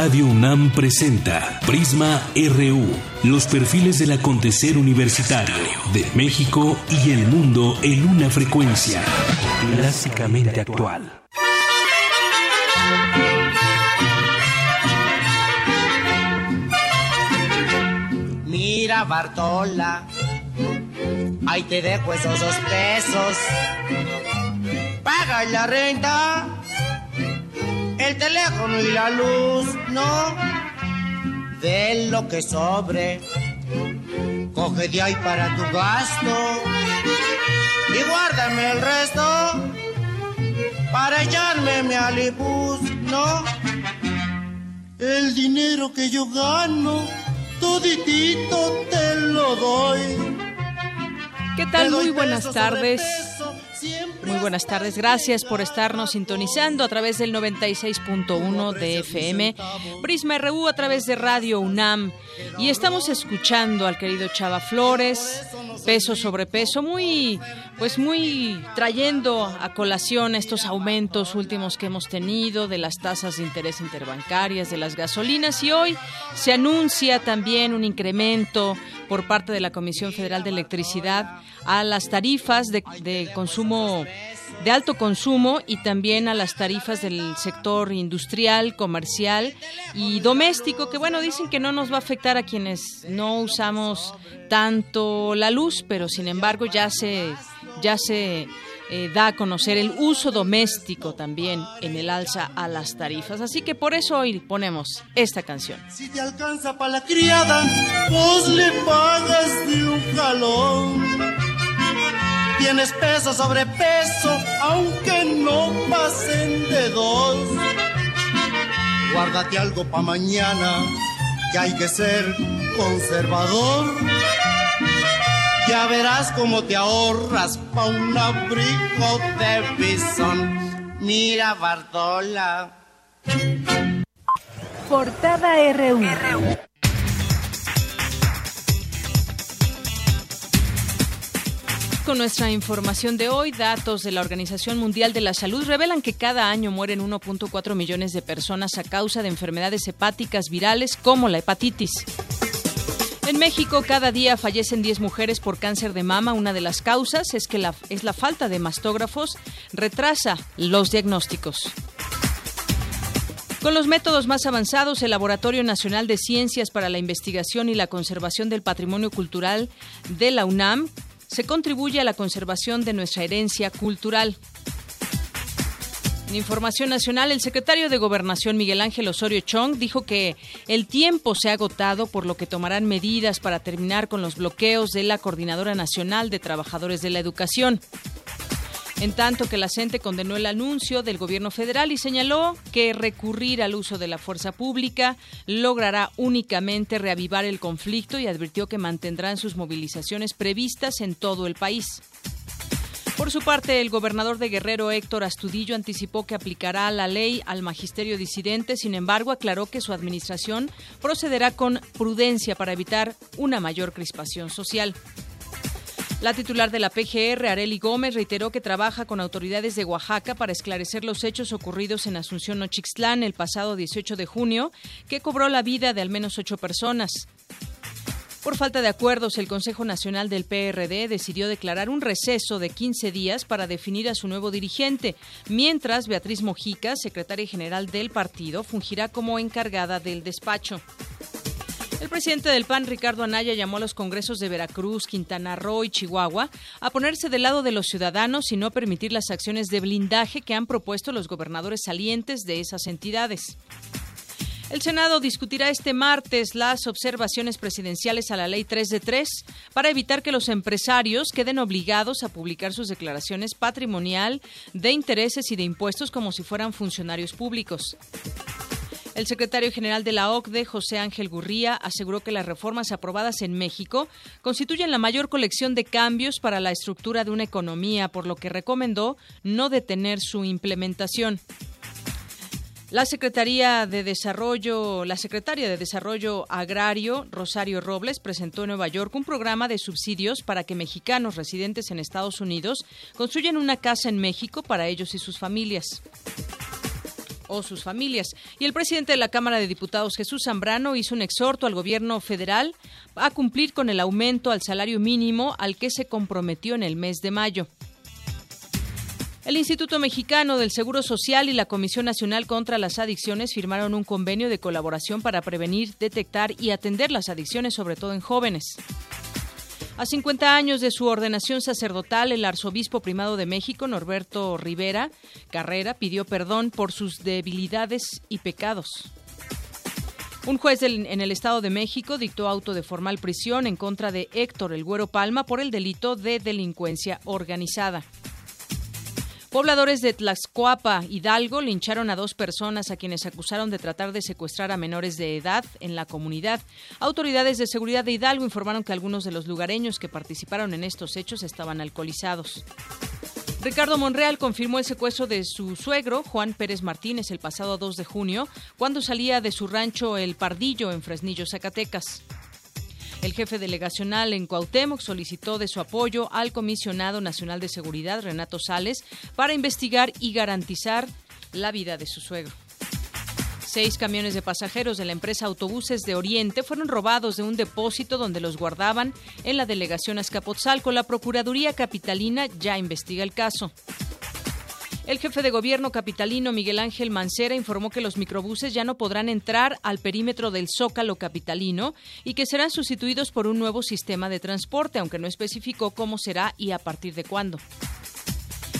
Radio UNAM presenta Prisma RU, los perfiles del acontecer universitario de México y el mundo en una frecuencia clásicamente actual. Mira Bartola, ahí te dejo esos dos pesos. Paga la renta el teléfono y la luz, no. De lo que sobre, coge de ahí para tu gasto y guárdame el resto para echarme mi alibus, no. El dinero que yo gano, toditito te lo doy. ¿Qué tal? Muy buenas tardes. Muy buenas tardes, gracias por estarnos sintonizando a través del 96.1 de FM, Prisma RU a través de Radio UNAM. Y estamos escuchando al querido Chava Flores, peso sobre peso, muy, pues muy trayendo a colación estos aumentos últimos que hemos tenido de las tasas de interés interbancarias, de las gasolinas. Y hoy se anuncia también un incremento por parte de la Comisión Federal de Electricidad a las tarifas de, de consumo de alto consumo y también a las tarifas del sector industrial, comercial y doméstico, que bueno, dicen que no nos va a afectar a quienes no usamos tanto la luz, pero sin embargo ya se ya se eh, da a conocer el uso doméstico también en el alza a las tarifas. Así que por eso hoy ponemos esta canción. Si te alcanza para la criada, vos le pagas de un Tienes peso sobre peso, aunque no pasen de dos. Guárdate algo pa' mañana, que hay que ser conservador. Ya verás cómo te ahorras pa' un abrigo de bisón. Mira, Bartola. Portada RU. Con nuestra información de hoy, datos de la Organización Mundial de la Salud revelan que cada año mueren 1.4 millones de personas a causa de enfermedades hepáticas virales como la hepatitis. En México, cada día fallecen 10 mujeres por cáncer de mama. Una de las causas es que la, es la falta de mastógrafos retrasa los diagnósticos. Con los métodos más avanzados, el Laboratorio Nacional de Ciencias para la Investigación y la Conservación del Patrimonio Cultural de la UNAM se contribuye a la conservación de nuestra herencia cultural. En información nacional, el secretario de Gobernación Miguel Ángel Osorio Chong dijo que el tiempo se ha agotado, por lo que tomarán medidas para terminar con los bloqueos de la Coordinadora Nacional de Trabajadores de la Educación. En tanto que la CENTE condenó el anuncio del gobierno federal y señaló que recurrir al uso de la fuerza pública logrará únicamente reavivar el conflicto y advirtió que mantendrán sus movilizaciones previstas en todo el país. Por su parte, el gobernador de Guerrero, Héctor Astudillo, anticipó que aplicará la ley al magisterio disidente, sin embargo, aclaró que su administración procederá con prudencia para evitar una mayor crispación social. La titular de la PGR, Areli Gómez, reiteró que trabaja con autoridades de Oaxaca para esclarecer los hechos ocurridos en Asunción Nochixtlán el pasado 18 de junio, que cobró la vida de al menos ocho personas. Por falta de acuerdos, el Consejo Nacional del PRD decidió declarar un receso de 15 días para definir a su nuevo dirigente, mientras Beatriz Mojica, secretaria general del partido, fungirá como encargada del despacho. El presidente del PAN, Ricardo Anaya, llamó a los congresos de Veracruz, Quintana Roo y Chihuahua a ponerse del lado de los ciudadanos y no permitir las acciones de blindaje que han propuesto los gobernadores salientes de esas entidades. El Senado discutirá este martes las observaciones presidenciales a la Ley 3 de 3 para evitar que los empresarios queden obligados a publicar sus declaraciones patrimonial, de intereses y de impuestos como si fueran funcionarios públicos. El secretario general de la OCDE, José Ángel Gurría, aseguró que las reformas aprobadas en México constituyen la mayor colección de cambios para la estructura de una economía, por lo que recomendó no detener su implementación. La Secretaría de Desarrollo, la Secretaria de Desarrollo Agrario, Rosario Robles, presentó en Nueva York un programa de subsidios para que mexicanos residentes en Estados Unidos construyan una casa en México para ellos y sus familias. O sus familias. Y el presidente de la Cámara de Diputados, Jesús Zambrano, hizo un exhorto al gobierno federal a cumplir con el aumento al salario mínimo al que se comprometió en el mes de mayo. El Instituto Mexicano del Seguro Social y la Comisión Nacional contra las Adicciones firmaron un convenio de colaboración para prevenir, detectar y atender las adicciones, sobre todo en jóvenes. A 50 años de su ordenación sacerdotal, el arzobispo primado de México, Norberto Rivera Carrera, pidió perdón por sus debilidades y pecados. Un juez en el Estado de México dictó auto de formal prisión en contra de Héctor El Güero Palma por el delito de delincuencia organizada. Pobladores de Tlaxcoapa, Hidalgo, lincharon a dos personas a quienes acusaron de tratar de secuestrar a menores de edad en la comunidad. Autoridades de seguridad de Hidalgo informaron que algunos de los lugareños que participaron en estos hechos estaban alcoholizados. Ricardo Monreal confirmó el secuestro de su suegro, Juan Pérez Martínez, el pasado 2 de junio, cuando salía de su rancho El Pardillo en Fresnillo, Zacatecas. El jefe delegacional en Cuauhtémoc solicitó de su apoyo al comisionado nacional de seguridad, Renato Sales, para investigar y garantizar la vida de su suegro. Seis camiones de pasajeros de la empresa Autobuses de Oriente fueron robados de un depósito donde los guardaban en la delegación Azcapotzalco. La Procuraduría Capitalina ya investiga el caso. El jefe de gobierno capitalino Miguel Ángel Mancera informó que los microbuses ya no podrán entrar al perímetro del Zócalo capitalino y que serán sustituidos por un nuevo sistema de transporte, aunque no especificó cómo será y a partir de cuándo.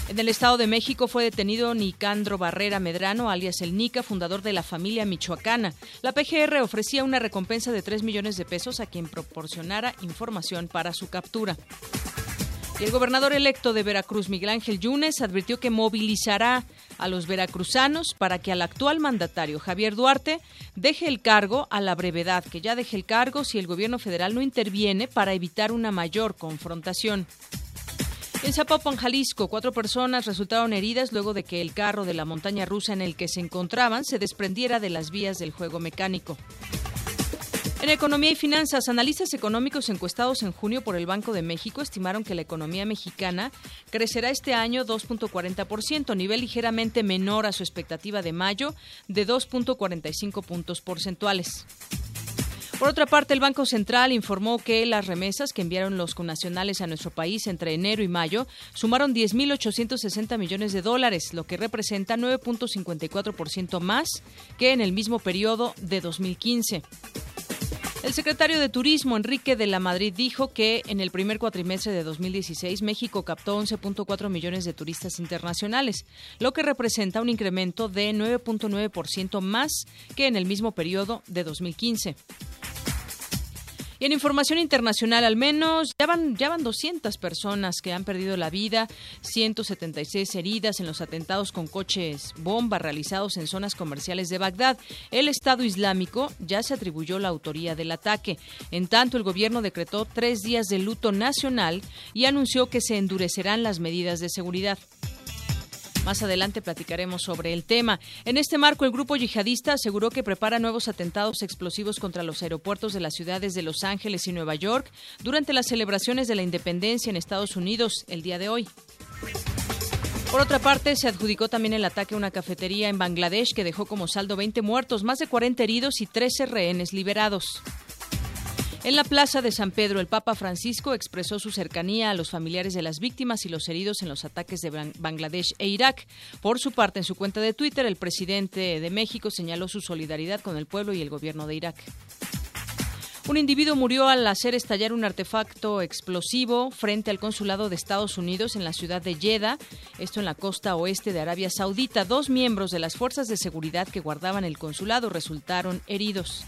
En el Estado de México fue detenido Nicandro Barrera Medrano, alias el Nica, fundador de la familia michoacana. La PGR ofrecía una recompensa de 3 millones de pesos a quien proporcionara información para su captura. Y el gobernador electo de Veracruz, Miguel Ángel Yunes, advirtió que movilizará a los veracruzanos para que al actual mandatario, Javier Duarte, deje el cargo a la brevedad, que ya deje el cargo si el gobierno federal no interviene para evitar una mayor confrontación. En Zapopan, Jalisco, cuatro personas resultaron heridas luego de que el carro de la montaña rusa en el que se encontraban se desprendiera de las vías del juego mecánico. En economía y finanzas, analistas económicos encuestados en junio por el Banco de México estimaron que la economía mexicana crecerá este año 2.40%, nivel ligeramente menor a su expectativa de mayo de 2.45 puntos porcentuales. Por otra parte, el Banco Central informó que las remesas que enviaron los connacionales a nuestro país entre enero y mayo sumaron 10.860 millones de dólares, lo que representa 9.54% más que en el mismo periodo de 2015. El secretario de Turismo, Enrique de la Madrid, dijo que en el primer cuatrimestre de 2016 México captó 11.4 millones de turistas internacionales, lo que representa un incremento de 9.9% más que en el mismo periodo de 2015. Y en información internacional, al menos ya van, ya van 200 personas que han perdido la vida, 176 heridas en los atentados con coches bomba realizados en zonas comerciales de Bagdad. El Estado Islámico ya se atribuyó la autoría del ataque. En tanto, el gobierno decretó tres días de luto nacional y anunció que se endurecerán las medidas de seguridad. Más adelante platicaremos sobre el tema. En este marco, el grupo yihadista aseguró que prepara nuevos atentados explosivos contra los aeropuertos de las ciudades de Los Ángeles y Nueva York durante las celebraciones de la independencia en Estados Unidos el día de hoy. Por otra parte, se adjudicó también el ataque a una cafetería en Bangladesh que dejó como saldo 20 muertos, más de 40 heridos y 13 rehenes liberados. En la plaza de San Pedro, el Papa Francisco expresó su cercanía a los familiares de las víctimas y los heridos en los ataques de Bangladesh e Irak. Por su parte, en su cuenta de Twitter, el presidente de México señaló su solidaridad con el pueblo y el gobierno de Irak. Un individuo murió al hacer estallar un artefacto explosivo frente al consulado de Estados Unidos en la ciudad de Jeddah, esto en la costa oeste de Arabia Saudita. Dos miembros de las fuerzas de seguridad que guardaban el consulado resultaron heridos.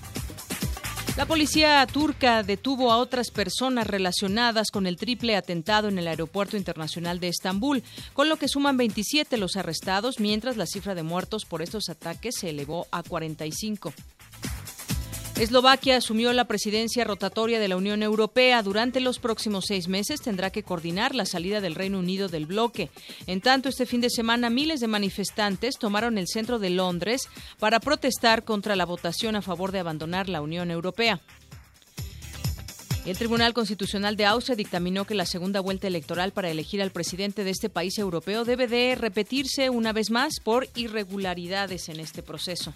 La policía turca detuvo a otras personas relacionadas con el triple atentado en el Aeropuerto Internacional de Estambul, con lo que suman 27 los arrestados, mientras la cifra de muertos por estos ataques se elevó a 45. Eslovaquia asumió la presidencia rotatoria de la Unión Europea. Durante los próximos seis meses tendrá que coordinar la salida del Reino Unido del bloque. En tanto, este fin de semana miles de manifestantes tomaron el centro de Londres para protestar contra la votación a favor de abandonar la Unión Europea. El Tribunal Constitucional de Austria dictaminó que la segunda vuelta electoral para elegir al presidente de este país europeo debe de repetirse una vez más por irregularidades en este proceso.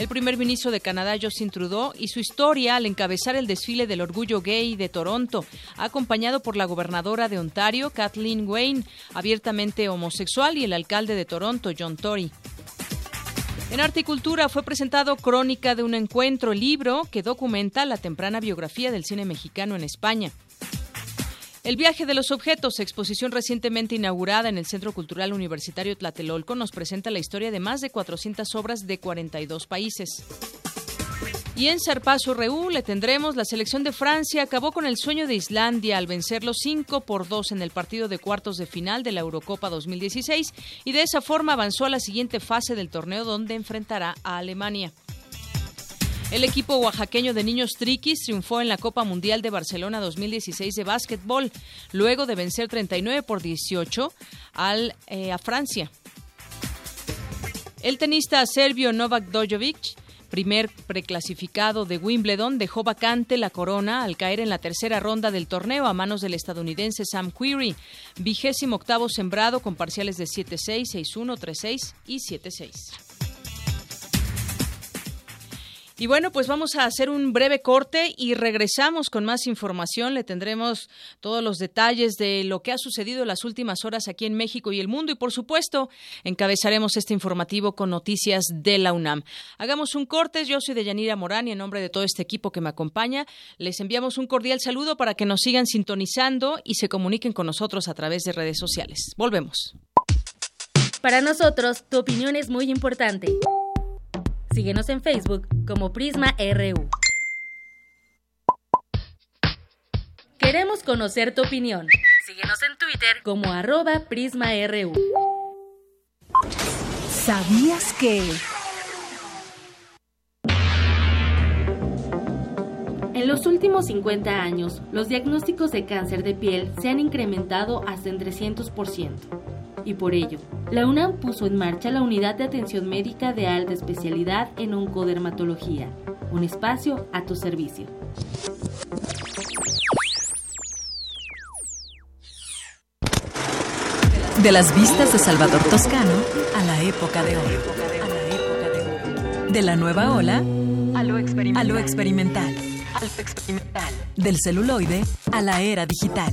El primer ministro de Canadá, Justin Trudeau, y su historia al encabezar el desfile del orgullo gay de Toronto, acompañado por la gobernadora de Ontario, Kathleen Wayne, abiertamente homosexual, y el alcalde de Toronto, John Tory. En Articultura fue presentado Crónica de un Encuentro, libro que documenta la temprana biografía del cine mexicano en España. El viaje de los objetos, exposición recientemente inaugurada en el Centro Cultural Universitario Tlatelolco, nos presenta la historia de más de 400 obras de 42 países. Y en Sarpazo Reú le tendremos la selección de Francia acabó con el sueño de Islandia al vencerlo 5 por 2 en el partido de cuartos de final de la Eurocopa 2016 y de esa forma avanzó a la siguiente fase del torneo donde enfrentará a Alemania. El equipo oaxaqueño de niños triquis triunfó en la Copa Mundial de Barcelona 2016 de básquetbol, luego de vencer 39 por 18 al, eh, a Francia. El tenista serbio Novak Djokovic primer preclasificado de Wimbledon, dejó vacante la corona al caer en la tercera ronda del torneo a manos del estadounidense Sam Query, vigésimo octavo sembrado con parciales de 7-6, 6-1, 3-6 y 7-6. Y bueno, pues vamos a hacer un breve corte y regresamos con más información. Le tendremos todos los detalles de lo que ha sucedido en las últimas horas aquí en México y el mundo. Y por supuesto, encabezaremos este informativo con noticias de la UNAM. Hagamos un corte. Yo soy de Yanira Morán y en nombre de todo este equipo que me acompaña, les enviamos un cordial saludo para que nos sigan sintonizando y se comuniquen con nosotros a través de redes sociales. Volvemos. Para nosotros, tu opinión es muy importante. Síguenos en Facebook como Prisma RU. Queremos conocer tu opinión. Síguenos en Twitter como arroba PrismaRU. ¿Sabías que... En los últimos 50 años, los diagnósticos de cáncer de piel se han incrementado hasta en 300% y por ello, la UNAM puso en marcha la Unidad de Atención Médica de Alta Especialidad en Oncodermatología, un espacio a tu servicio. De las vistas de Salvador Toscano a la época de oro. De la nueva ola a lo experimental. Del celuloide a la era digital.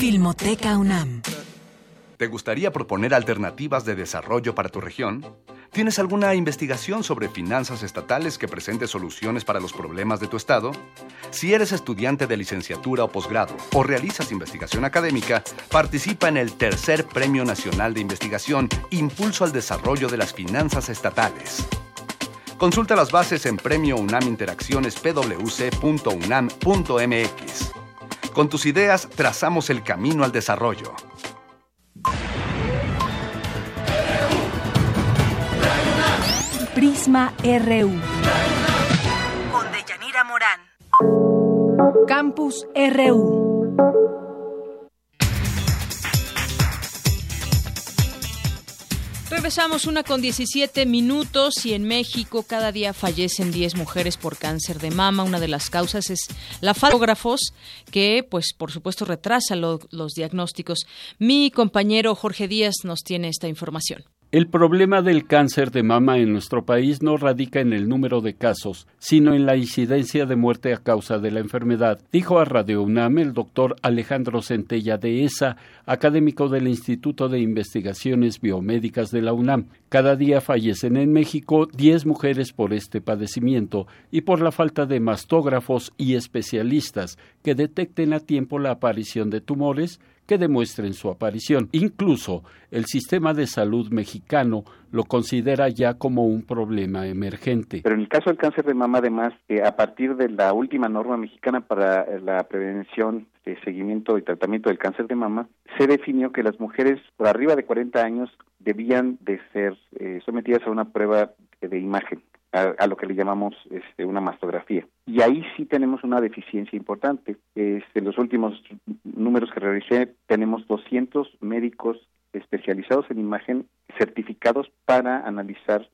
Filmoteca UNAM. ¿Te gustaría proponer alternativas de desarrollo para tu región? ¿Tienes alguna investigación sobre finanzas estatales que presente soluciones para los problemas de tu estado? Si eres estudiante de licenciatura o posgrado o realizas investigación académica, participa en el tercer Premio Nacional de Investigación Impulso al Desarrollo de las Finanzas Estatales. Consulta las bases en Premio UNAM Interacciones pwc.unam.mx. Con tus ideas trazamos el camino al desarrollo. Prisma RU. Con Deyanira Morán. Campus RU. Regresamos una con 17 minutos y en México cada día fallecen 10 mujeres por cáncer de mama. Una de las causas es la falógrafos que pues por supuesto retrasa los diagnósticos. Mi compañero Jorge Díaz nos tiene esta información. El problema del cáncer de mama en nuestro país no radica en el número de casos, sino en la incidencia de muerte a causa de la enfermedad, dijo a Radio UNAM el doctor Alejandro Centella de ESA, académico del Instituto de Investigaciones Biomédicas de la UNAM. Cada día fallecen en México 10 mujeres por este padecimiento y por la falta de mastógrafos y especialistas que detecten a tiempo la aparición de tumores que demuestren su aparición. Incluso el sistema de salud mexicano lo considera ya como un problema emergente. Pero en el caso del cáncer de mama, además, eh, a partir de la última norma mexicana para la prevención, eh, seguimiento y tratamiento del cáncer de mama, se definió que las mujeres por arriba de 40 años debían de ser eh, sometidas a una prueba de imagen a, lo que le llamamos este, una mastografía. Y ahí sí tenemos una deficiencia importante. Este, en los últimos números que realicé, tenemos 200 médicos especializados en imagen certificados para analizar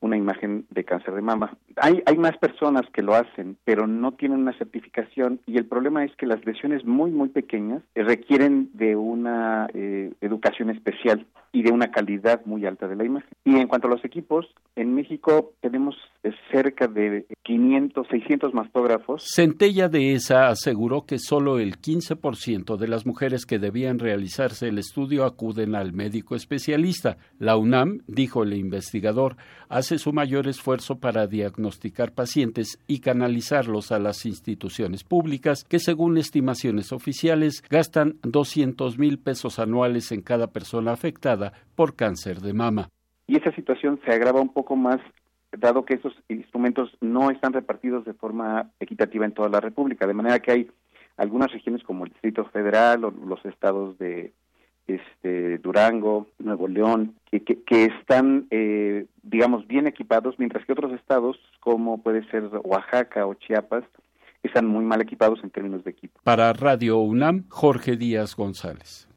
una imagen de cáncer de mama. Hay, hay más personas que lo hacen, pero no tienen una certificación y el problema es que las lesiones muy, muy pequeñas requieren de una eh, educación especial y de una calidad muy alta de la imagen. Y en cuanto a los equipos, en México tenemos eh, cerca de 500, 600 mastógrafos. Centella de esa aseguró que solo el 15% de las mujeres que debían realizarse el estudio acuden al médico especialista. La UNAM, dijo el investigador, hace su mayor esfuerzo para diagnosticar pacientes y canalizarlos a las instituciones públicas que, según estimaciones oficiales, gastan 200 mil pesos anuales en cada persona afectada por cáncer de mama. Y esa situación se agrava un poco más dado que esos instrumentos no están repartidos de forma equitativa en toda la República, de manera que hay algunas regiones como el Distrito Federal o los estados de este, Durango, Nuevo León, que, que, están, eh, digamos, bien equipados, mientras que otros estados, como puede ser Oaxaca o Chiapas, están muy mal equipados en términos de equipo. Para Radio UNAM, Jorge Díaz González.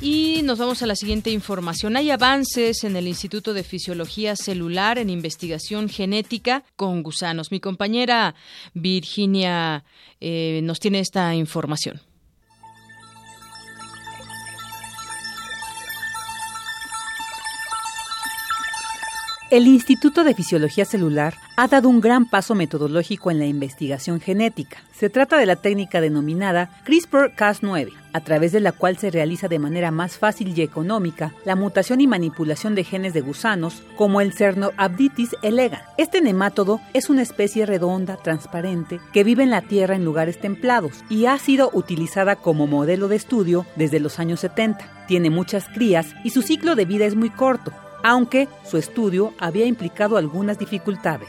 Y nos vamos a la siguiente información. Hay avances en el Instituto de Fisiología Celular en investigación genética con gusanos. Mi compañera Virginia eh, nos tiene esta información. El Instituto de Fisiología Celular ha dado un gran paso metodológico en la investigación genética. Se trata de la técnica denominada CRISPR-Cas9, a través de la cual se realiza de manera más fácil y económica la mutación y manipulación de genes de gusanos, como el Cernoabditis elegans. Este nemátodo es una especie redonda, transparente, que vive en la Tierra en lugares templados y ha sido utilizada como modelo de estudio desde los años 70. Tiene muchas crías y su ciclo de vida es muy corto, aunque su estudio había implicado algunas dificultades.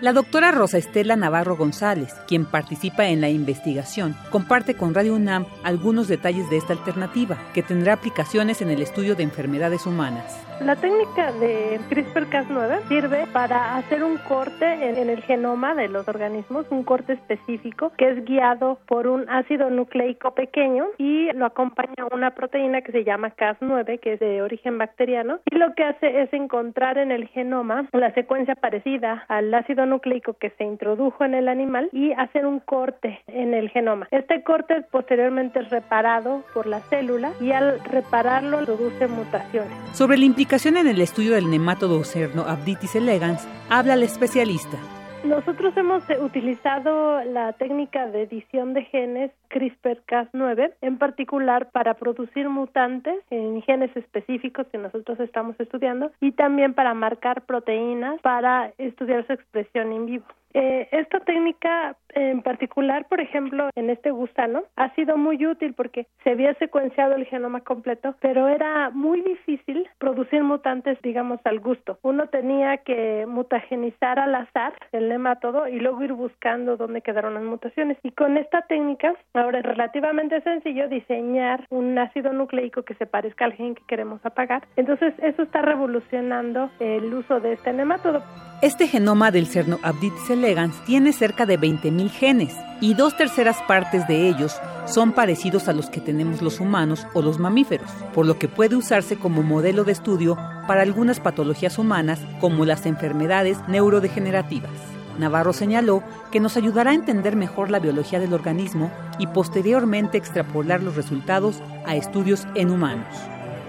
La doctora Rosa Estela Navarro González, quien participa en la investigación, comparte con Radio UNAM algunos detalles de esta alternativa, que tendrá aplicaciones en el estudio de enfermedades humanas. La técnica de CRISPR-Cas9 sirve para hacer un corte en, el genoma de los organismos, un corte específico que es guiado por un ácido nucleico pequeño y lo acompaña una proteína que se llama Cas9, que es de origen bacteriano, y lo que hace es encontrar en el genoma la secuencia parecida al ácido nucleico que se introdujo en el animal y hacer un corte en el genoma. Este corte posteriormente es reparado por la célula y al repararlo produce mutaciones. Sobre la implicación en el estudio del nemátodo Cerno Abditis elegans, habla el especialista. Nosotros hemos eh, utilizado la técnica de edición de genes CRISPR-Cas9, en particular para producir mutantes en genes específicos que nosotros estamos estudiando y también para marcar proteínas para estudiar su expresión in vivo. Eh, esta técnica en particular, por ejemplo, en este gusano, ha sido muy útil porque se había secuenciado el genoma completo, pero era muy difícil producir mutantes, digamos, al gusto. Uno tenía que mutagenizar al azar el nemátodo y luego ir buscando dónde quedaron las mutaciones. Y con esta técnica, ahora es relativamente sencillo diseñar un ácido nucleico que se parezca al gen que queremos apagar. Entonces, eso está revolucionando el uso de este nemátodo. Este genoma del Cernoabditis elegans tiene cerca de 20.000 genes y dos terceras partes de ellos son parecidos a los que tenemos los humanos o los mamíferos, por lo que puede usarse como modelo de estudio para algunas patologías humanas como las enfermedades neurodegenerativas. Navarro señaló que nos ayudará a entender mejor la biología del organismo y posteriormente extrapolar los resultados a estudios en humanos.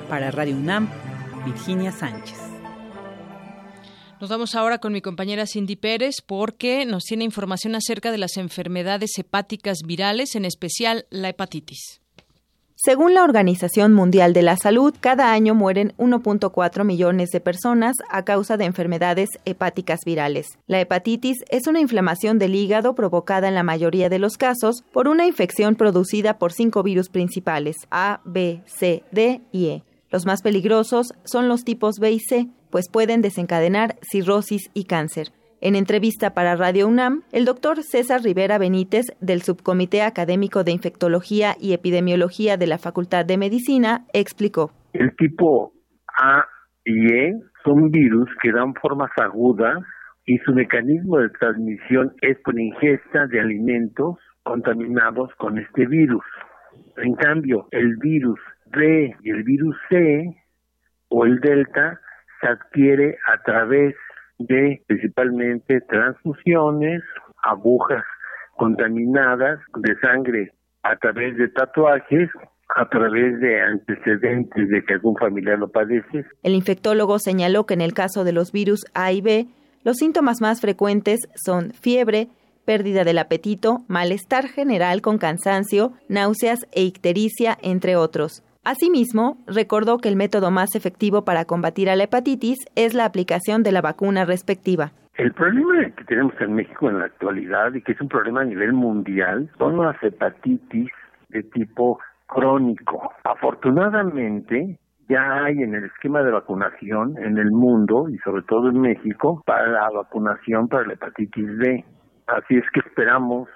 Para Radio UNAM, Virginia Sánchez. Nos vamos ahora con mi compañera Cindy Pérez porque nos tiene información acerca de las enfermedades hepáticas virales, en especial la hepatitis. Según la Organización Mundial de la Salud, cada año mueren 1.4 millones de personas a causa de enfermedades hepáticas virales. La hepatitis es una inflamación del hígado provocada en la mayoría de los casos por una infección producida por cinco virus principales, A, B, C, D y E. Los más peligrosos son los tipos B y C, pues pueden desencadenar cirrosis y cáncer. En entrevista para Radio UNAM, el doctor César Rivera Benítez, del Subcomité Académico de Infectología y Epidemiología de la Facultad de Medicina, explicó. El tipo A y E son virus que dan formas agudas y su mecanismo de transmisión es por ingesta de alimentos contaminados con este virus. En cambio, el virus B y el virus C o el Delta se adquiere a través de principalmente transfusiones, agujas contaminadas de sangre a través de tatuajes, a través de antecedentes de que algún familiar lo padece. El infectólogo señaló que en el caso de los virus A y B, los síntomas más frecuentes son fiebre, pérdida del apetito, malestar general con cansancio, náuseas e ictericia, entre otros. Asimismo, recordó que el método más efectivo para combatir a la hepatitis es la aplicación de la vacuna respectiva. El problema que tenemos en México en la actualidad y que es un problema a nivel mundial son las hepatitis de tipo crónico. Afortunadamente, ya hay en el esquema de vacunación en el mundo y sobre todo en México para la vacunación para la hepatitis B. Así es que esperamos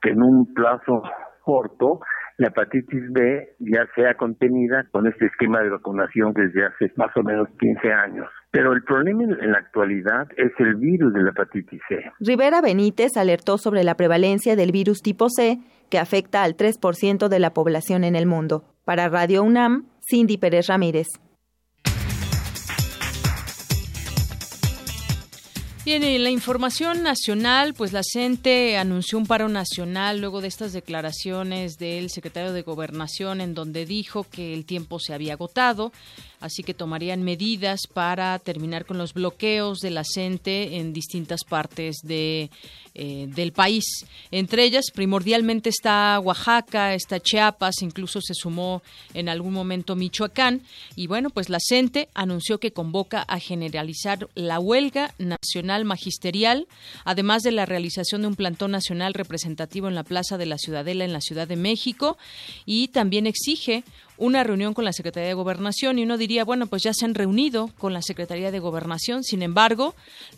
que en un plazo corto la hepatitis B ya sea contenida con este esquema de vacunación desde hace más o menos 15 años. Pero el problema en la actualidad es el virus de la hepatitis C. Rivera Benítez alertó sobre la prevalencia del virus tipo C que afecta al 3% de la población en el mundo. Para Radio UNAM, Cindy Pérez Ramírez. Bien, en la información nacional, pues la CENTE anunció un paro nacional luego de estas declaraciones del secretario de Gobernación en donde dijo que el tiempo se había agotado así que tomarían medidas para terminar con los bloqueos de la CENTE en distintas partes de, eh, del país. Entre ellas, primordialmente está Oaxaca, está Chiapas, incluso se sumó en algún momento Michoacán. Y bueno, pues la CENTE anunció que convoca a generalizar la huelga nacional magisterial, además de la realización de un plantón nacional representativo en la Plaza de la Ciudadela en la Ciudad de México y también exige una reunión con la Secretaría de Gobernación y uno diría, bueno, pues ya se han reunido con la Secretaría de Gobernación, sin embargo,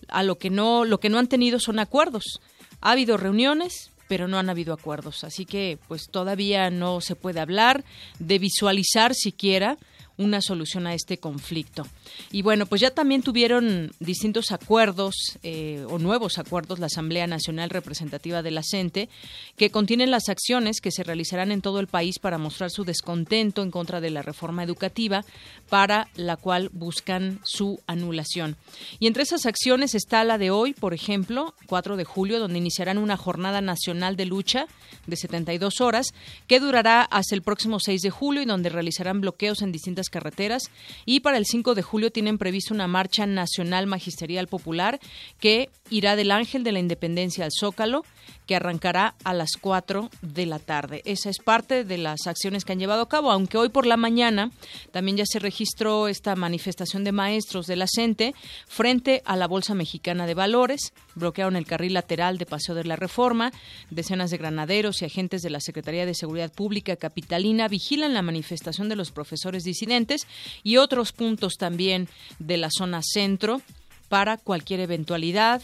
a lo que no lo que no han tenido son acuerdos. Ha habido reuniones, pero no han habido acuerdos, así que pues todavía no se puede hablar de visualizar siquiera una solución a este conflicto. Y bueno, pues ya también tuvieron distintos acuerdos eh, o nuevos acuerdos la Asamblea Nacional Representativa de la CENTE que contienen las acciones que se realizarán en todo el país para mostrar su descontento en contra de la reforma educativa para la cual buscan su anulación. Y entre esas acciones está la de hoy, por ejemplo, 4 de julio, donde iniciarán una jornada nacional de lucha de 72 horas que durará hasta el próximo 6 de julio y donde realizarán bloqueos en distintas carreteras y para el 5 de julio tienen previsto una marcha nacional magisterial popular que irá del Ángel de la Independencia al Zócalo, que arrancará a las 4 de la tarde. Esa es parte de las acciones que han llevado a cabo, aunque hoy por la mañana también ya se registró esta manifestación de maestros de la CENTE frente a la Bolsa Mexicana de Valores, bloquearon el carril lateral de Paseo de la Reforma, decenas de granaderos y agentes de la Secretaría de Seguridad Pública Capitalina vigilan la manifestación de los profesores disidentes y otros puntos también de la zona centro para cualquier eventualidad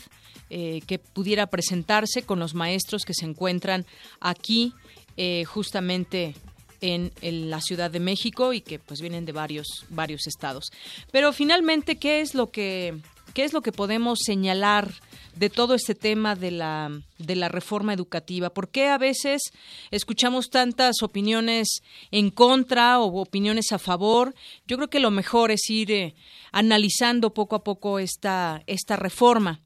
eh, que pudiera presentarse con los maestros que se encuentran aquí eh, justamente en, la Ciudad de México y que pues vienen de varios varios estados. Pero finalmente, ¿qué es lo que qué es lo que podemos señalar de todo este tema de la, de la reforma educativa? ¿Por qué a veces escuchamos tantas opiniones en contra o opiniones a favor? Yo creo que lo mejor es ir eh, analizando poco a poco esta, esta reforma.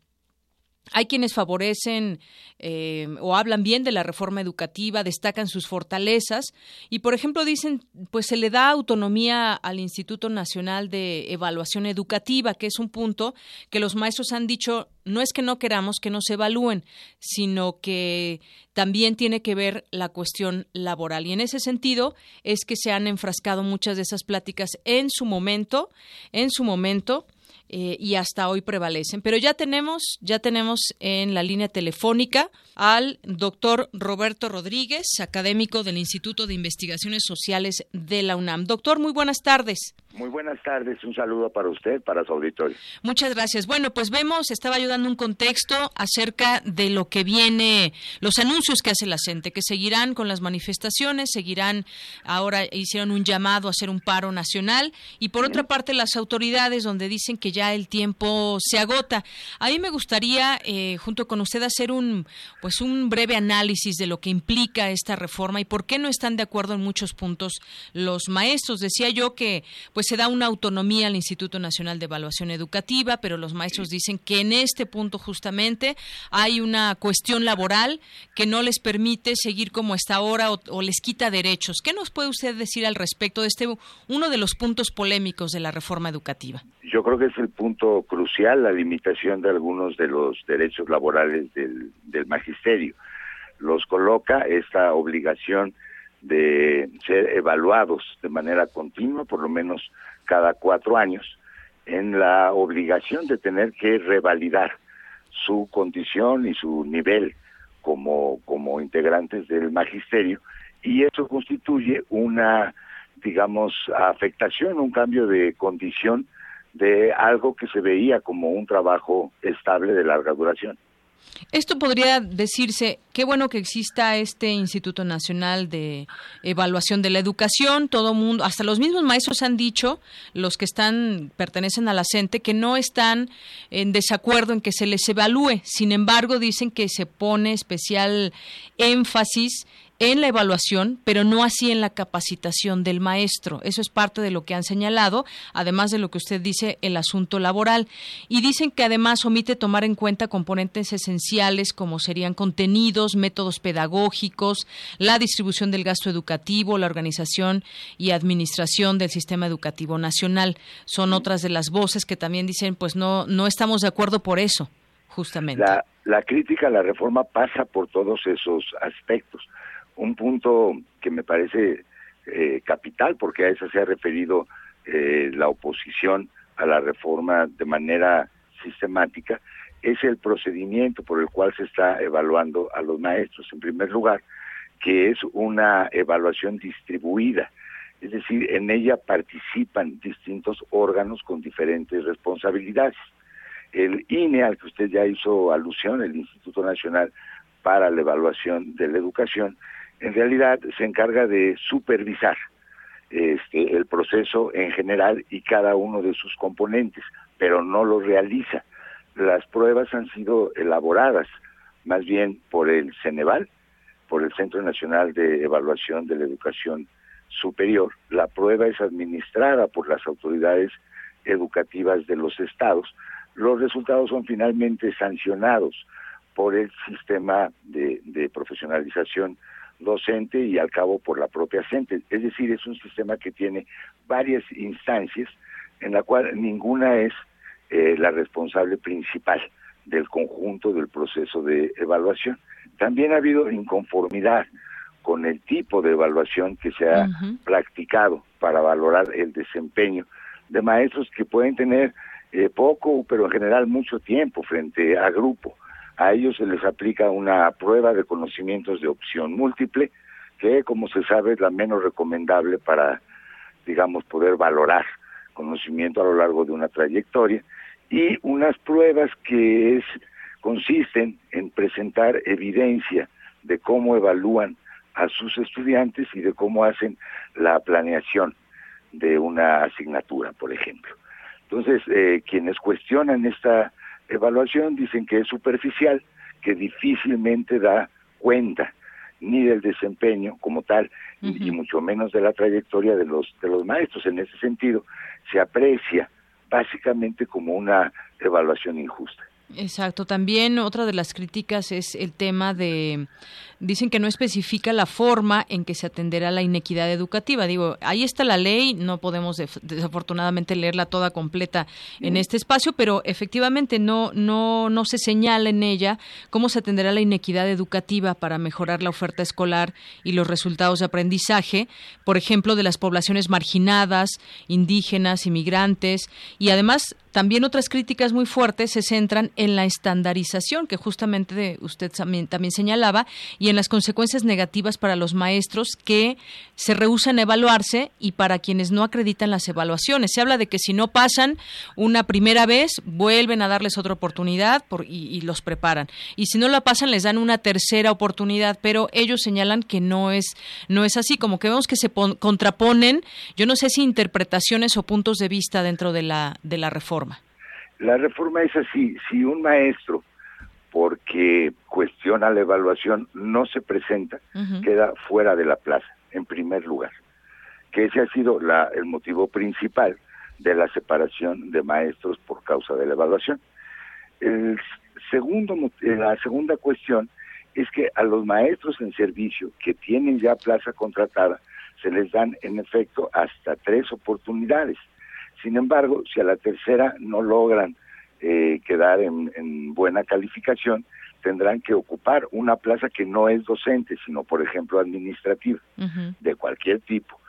Hay quienes favorecen eh, o hablan bien de la reforma educativa, destacan sus fortalezas y, por ejemplo, dicen, pues se le da autonomía al Instituto Nacional de Evaluación Educativa, que es un punto que los maestros han dicho, no es que no queramos que nos evalúen, sino que también tiene que ver la cuestión laboral. Y en ese sentido es que se han enfrascado muchas de esas pláticas en su momento, en su momento, eh, y hasta hoy prevalecen. Pero ya tenemos, ya tenemos en la línea telefónica al doctor Roberto Rodríguez, académico del Instituto de Investigaciones Sociales de la UNAM. Doctor, muy buenas tardes. Muy buenas tardes, un saludo para usted, para su auditorio. Muchas gracias. Bueno, pues vemos, estaba ayudando un contexto acerca de lo que viene, los anuncios que hace la gente, que seguirán con las manifestaciones, seguirán, ahora hicieron un llamado a hacer un paro nacional, y por otra parte las autoridades donde dicen que ya el tiempo se agota. A mí me gustaría, eh, junto con usted, hacer un, pues un breve análisis de lo que implica esta reforma y por qué no están de acuerdo en muchos puntos los maestros. Decía yo que, pues se da una autonomía al Instituto Nacional de Evaluación Educativa, pero los maestros dicen que en este punto justamente hay una cuestión laboral que no les permite seguir como está ahora o, les quita derechos. ¿Qué nos puede usted decir al respecto de este uno de los puntos polémicos de la reforma educativa? Yo creo que es el punto crucial, la limitación de algunos de los derechos laborales del, del magisterio. Los coloca esta obligación de ser evaluados de manera continua, por lo menos cada cuatro años, en la obligación de tener que revalidar su condición y su nivel como, como integrantes del magisterio, y eso constituye una, digamos, afectación, un cambio de condición de algo que se veía como un trabajo estable de larga duración. Esto podría decirse, qué bueno que exista este Instituto Nacional de Evaluación de la Educación, todo mundo, hasta los mismos maestros han dicho, los que están, pertenecen a la CENTE, que no están en desacuerdo en que se les evalúe, sin embargo dicen que se pone especial énfasis en la evaluación, pero no así en la capacitación del maestro. Eso es parte de lo que han señalado, además de lo que usted dice, el asunto laboral. Y dicen que además omite tomar en cuenta componentes esenciales como serían contenidos, métodos pedagógicos, la distribución del gasto educativo, la organización y administración del sistema educativo nacional. Son otras de las voces que también dicen, pues no, no estamos de acuerdo por eso, justamente. La, la crítica a la reforma pasa por todos esos aspectos un punto que me parece eh, capital, porque a eso se ha referido eh, la oposición a la reforma de manera sistemática, es el procedimiento por el cual se está evaluando a los maestros. En primer lugar, que es una evaluación distribuida, es decir, en ella participan distintos órganos con diferentes responsabilidades. El INE, al que usted ya hizo alusión, el Instituto Nacional para la Evaluación de la Educación, en realidad se encarga de supervisar este, el proceso en general y cada uno de sus componentes, pero no lo realiza. Las pruebas han sido elaboradas más bien por el Ceneval, por el Centro Nacional de Evaluación de la Educación Superior. La prueba es administrada por las autoridades educativas de los estados. Los resultados son finalmente sancionados por el sistema de, de profesionalización docente y al cabo por la propia gente. Es decir, es un sistema que tiene varias instancias en la cual ninguna es eh, la responsable principal del conjunto del proceso de evaluación. También ha habido inconformidad con el tipo de evaluación que se ha practicado para valorar el desempeño de maestros que pueden tener eh, poco, pero en general mucho tiempo frente a grupo a ellos se les aplica una prueba de conocimientos de opción múltiple, que como se sabe es la menos recomendable para, digamos, poder valorar conocimiento a lo largo de una trayectoria, y unas pruebas que es, consisten en presentar evidencia de cómo evalúan a sus estudiantes y de cómo hacen la planeación de una asignatura, por ejemplo. Entonces, eh, quienes cuestionan esta evaluación dicen que es superficial, que difícilmente da cuenta ni del desempeño como tal y mucho menos de la trayectoria de los de los maestros en ese sentido se aprecia básicamente como una evaluación injusta. Exacto. También otra de las críticas es el tema de dicen que no especifica la forma en que se atenderá la inequidad educativa. Digo, ahí está la ley, no podemos desafortunadamente leerla toda completa en este espacio, pero efectivamente no no no se señala en ella cómo se atenderá la inequidad educativa para mejorar la oferta escolar y los resultados de aprendizaje, por ejemplo, de las poblaciones marginadas, indígenas, inmigrantes y además también otras críticas muy fuertes se centran en la estandarización, que justamente usted también, también, señalaba, y en las consecuencias negativas para los maestros que se rehusan a evaluarse y para quienes no acreditan las evaluaciones. Se habla de que si no pasan una primera vez, vuelven a darles otra oportunidad y, los preparan. Y si no la pasan, les dan una tercera oportunidad, pero ellos señalan que no es, no es así, como que vemos que se contraponen, yo no sé si interpretaciones o puntos de vista dentro de la, de la reforma. La reforma es así, si un maestro, porque cuestiona la evaluación, no se presenta, queda fuera de la plaza, en primer lugar. Que ese ha sido la, el motivo principal de la separación de maestros por causa de la evaluación. El segundo, eh, la segunda cuestión es que a los maestros en servicio que tienen ya plaza contratada se les dan en efecto hasta tres oportunidades. Sin embargo, si a la tercera no logran eh, quedar en, buena calificación, tendrán que ocupar una plaza que no es docente, sino, por ejemplo, administrativa, de cualquier tipo.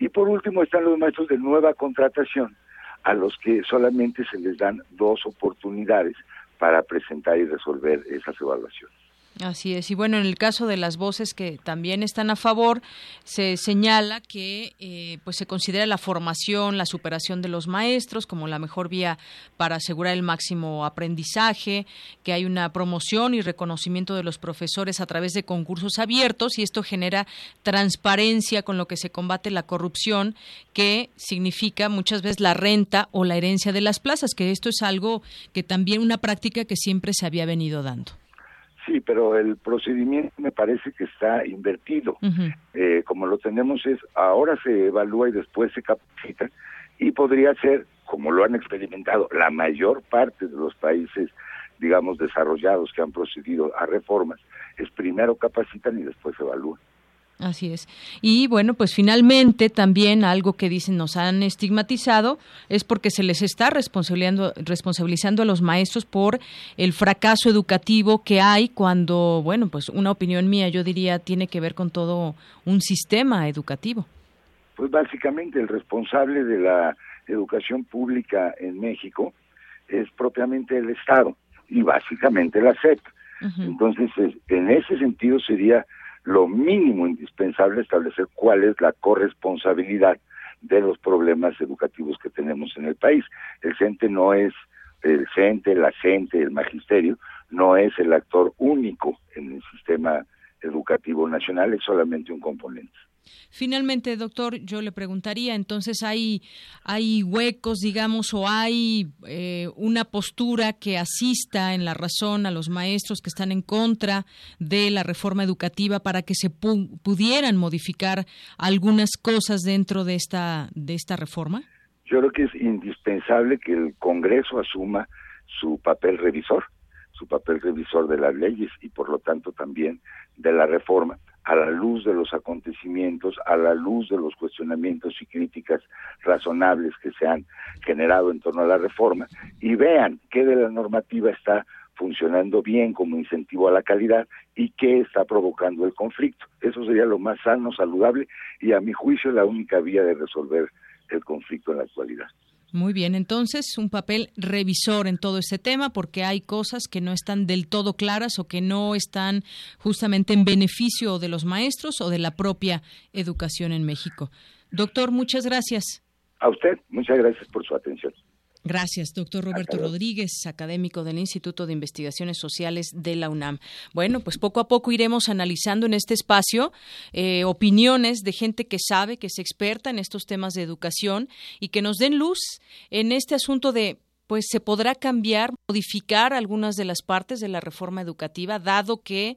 Y por último están los maestros de nueva contratación, a los que solamente se les dan dos oportunidades para presentar y resolver esas evaluaciones. Así es. Y bueno, en el caso de las voces que también están a favor, se señala que eh, pues se considera la formación, la superación de los maestros como la mejor vía para asegurar el máximo aprendizaje, que hay una promoción y reconocimiento de los profesores a través de concursos abiertos y esto genera transparencia con lo que se combate la corrupción, que significa muchas veces la renta o la herencia de las plazas, que esto es algo que también una práctica que siempre se había venido dando. Sí, pero el procedimiento me parece que está invertido. eh, como lo tenemos es, ahora se evalúa y después se capacita y podría ser, como lo han experimentado la mayor parte de los países, digamos, desarrollados que han procedido a reformas, es primero capacitan y después evalúan. Así es. Y bueno, pues finalmente también algo que dicen nos han estigmatizado es porque se les está responsabilizando, responsabilizando a los maestros por el fracaso educativo que hay cuando, bueno, pues una opinión mía yo diría tiene que ver con todo un sistema educativo. Pues básicamente el responsable de la educación pública en México es propiamente el Estado y básicamente la SEP. Entonces, en ese sentido sería lo mínimo indispensable establecer cuál es la corresponsabilidad de los problemas educativos que tenemos en el país. El CENTE no es el CENTE, la CENTE, el magisterio, no es el actor único en el sistema educativo nacional, es solamente un componente. Finalmente, doctor, yo le preguntaría, entonces hay, hay huecos, digamos, o hay eh, una postura que asista en la razón a los maestros que están en contra de la reforma educativa para que se pudieran modificar algunas cosas dentro de esta, de esta reforma? Yo creo que es indispensable que el Congreso asuma su papel revisor, su papel revisor de las leyes y por lo tanto también de la reforma a la luz de los acontecimientos, a la luz de los cuestionamientos y críticas razonables que se han generado en torno a la reforma y vean qué de la normativa está funcionando bien como incentivo a la calidad y qué está provocando el conflicto. Eso sería lo más sano, saludable y a mi juicio la única vía de resolver el conflicto en la actualidad. Muy bien, entonces un papel revisor en todo este tema porque hay cosas que no están del todo claras o que no están justamente en beneficio de los maestros o de la propia educación en México. Doctor, muchas gracias. A usted, muchas gracias por su atención. Gracias, doctor Roberto Rodríguez, académico del Instituto de Investigaciones Sociales de la UNAM. Bueno, pues poco a poco iremos analizando en este espacio eh, opiniones de gente que sabe, que es experta en estos temas de educación y que nos den luz en este asunto de pues se podrá cambiar, modificar algunas de las partes de la reforma educativa, dado que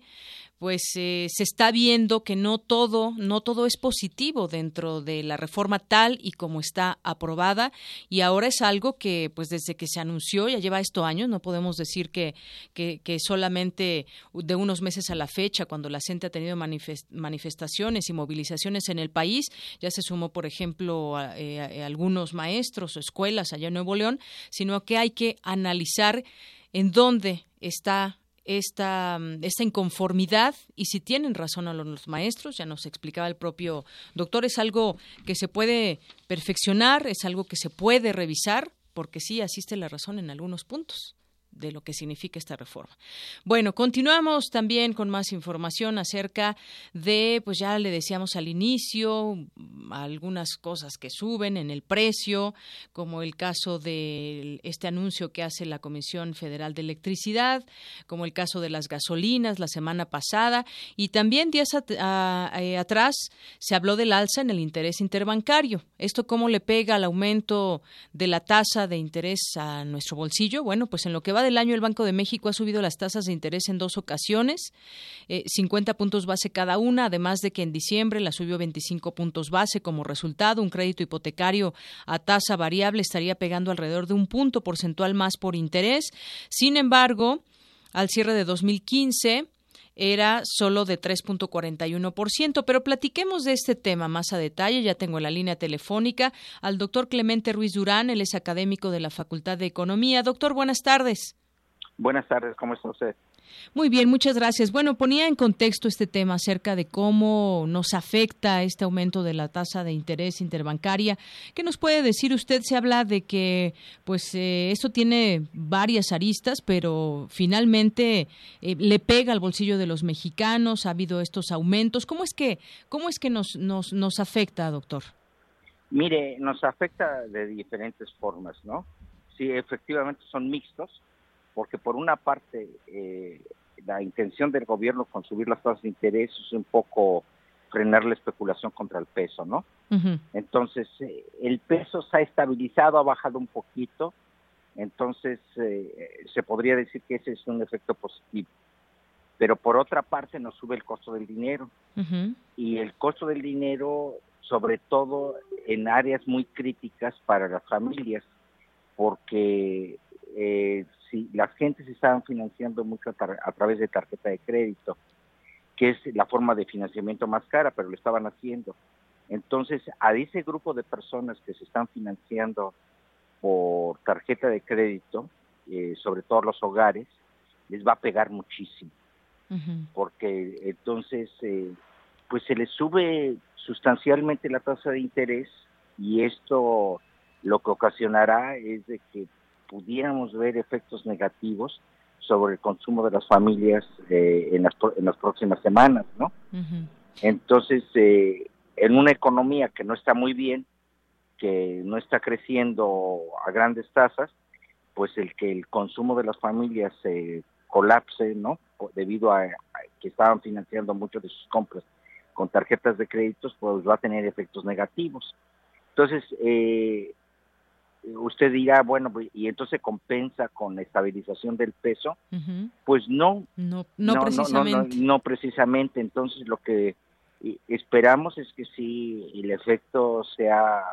pues se está viendo que no todo, no todo es positivo dentro de la reforma tal y como está aprobada. Y ahora es algo que pues desde que se anunció ya lleva esto años, no podemos decir que, que, solamente de unos meses a la fecha cuando la gente ha tenido manifestaciones y movilizaciones en el país, ya se sumó por ejemplo a, eh, algunos maestros o escuelas allá en Nuevo León, sino que hay que analizar en dónde está esta, esta inconformidad y si tienen razón a los maestros, ya nos explicaba el propio doctor, es algo que se puede perfeccionar, es algo que se puede revisar, porque sí asiste la razón en algunos puntos de lo que significa esta reforma. Bueno, continuamos también con más información acerca de, pues ya le decíamos al inicio, algunas cosas que suben en el precio, como el caso de este anuncio que hace la Comisión Federal de Electricidad, como el caso de las gasolinas la semana pasada, y también días atrás se habló del alza en el interés interbancario. ¿Esto cómo le pega al aumento de la tasa de interés a nuestro bolsillo? Bueno, pues en lo que va del año el Banco de México ha subido las tasas de interés en dos ocasiones, 50 eh, puntos base cada una, además de que en diciembre la subió 25 puntos base como resultado. Un crédito hipotecario a tasa variable estaría pegando alrededor de un punto porcentual más por interés. Sin embargo, al cierre de 2015, era solo de 3.41%. Pero platiquemos de este tema más a detalle. Ya tengo en la línea telefónica al doctor Clemente Ruiz Durán, él es académico de la Facultad de Economía. Doctor, buenas tardes. Buenas tardes, ¿cómo está usted? Muy bien, muchas gracias. Bueno, ponía en contexto este tema acerca de cómo nos afecta este aumento de la tasa de interés interbancaria. ¿Qué nos puede decir usted? Se habla de que, pues, eh, esto tiene varias aristas, pero finalmente eh, le pega al bolsillo de los mexicanos. Ha habido estos aumentos. ¿Cómo es que, cómo es que nos, nos, nos afecta, doctor? Mire, nos afecta de diferentes formas, ¿no? Sí, efectivamente son mixtos porque por una parte eh, la intención del gobierno con subir las tasas de interés es un poco frenar la especulación contra el peso, ¿no? Entonces, eh, el peso se ha estabilizado, ha bajado un poquito, entonces eh, se podría decir que ese es un efecto positivo. Pero por otra parte nos sube el costo del dinero y el costo del dinero, sobre todo en áreas muy críticas para las familias, porque eh, si las gentes estaban financiando mucho a, través de tarjeta de crédito, que es la forma de financiamiento más cara, pero lo estaban haciendo. Entonces, a ese grupo de personas que se están financiando por tarjeta de crédito, eh, sobre todo los hogares, les va a pegar muchísimo, porque entonces, eh, pues se les sube sustancialmente la tasa de interés y esto lo que ocasionará es de que pudiéramos ver efectos negativos sobre el consumo de las familias eh, en, las, en las próximas semanas, ¿no? Entonces, eh, en una economía que no está muy bien, que no está creciendo a grandes tasas, pues el que el consumo de las familias se colapse, ¿no? Debido a, que estaban financiando mucho de sus compras con tarjetas de créditos, pues va a tener efectos negativos. Entonces, eh, usted dirá, bueno, pues, y entonces compensa con la estabilización del peso, pues no, no, no, precisamente. No, precisamente. Entonces lo que esperamos es que sí el efecto sea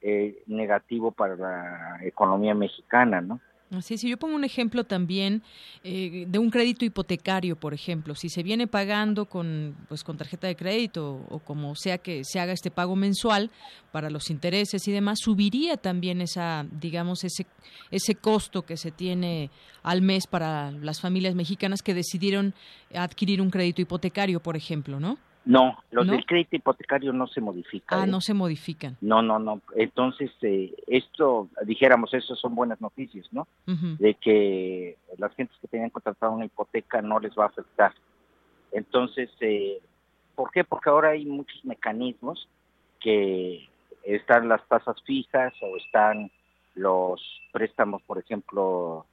eh, negativo para la economía mexicana, ¿no? Así si yo pongo un ejemplo también eh, de un crédito hipotecario, por ejemplo, si se viene pagando con pues con tarjeta de crédito o como sea que se haga este pago mensual para los intereses y demás, subiría también esa, digamos, ese ese costo que se tiene al mes para las familias mexicanas que decidieron adquirir un crédito hipotecario, por ejemplo, ¿no? No, los del crédito hipotecario no se modifican. Ah, ¿eh? no se modifican. No, no, no. Entonces, eh, esto, dijéramos, eso son buenas noticias, ¿no? De que las gentes que tenían contratado una hipoteca no les va a afectar. Entonces, eh, ¿por qué? Porque ahora hay muchos mecanismos que están las tasas fijas o están los préstamos, por ejemplo,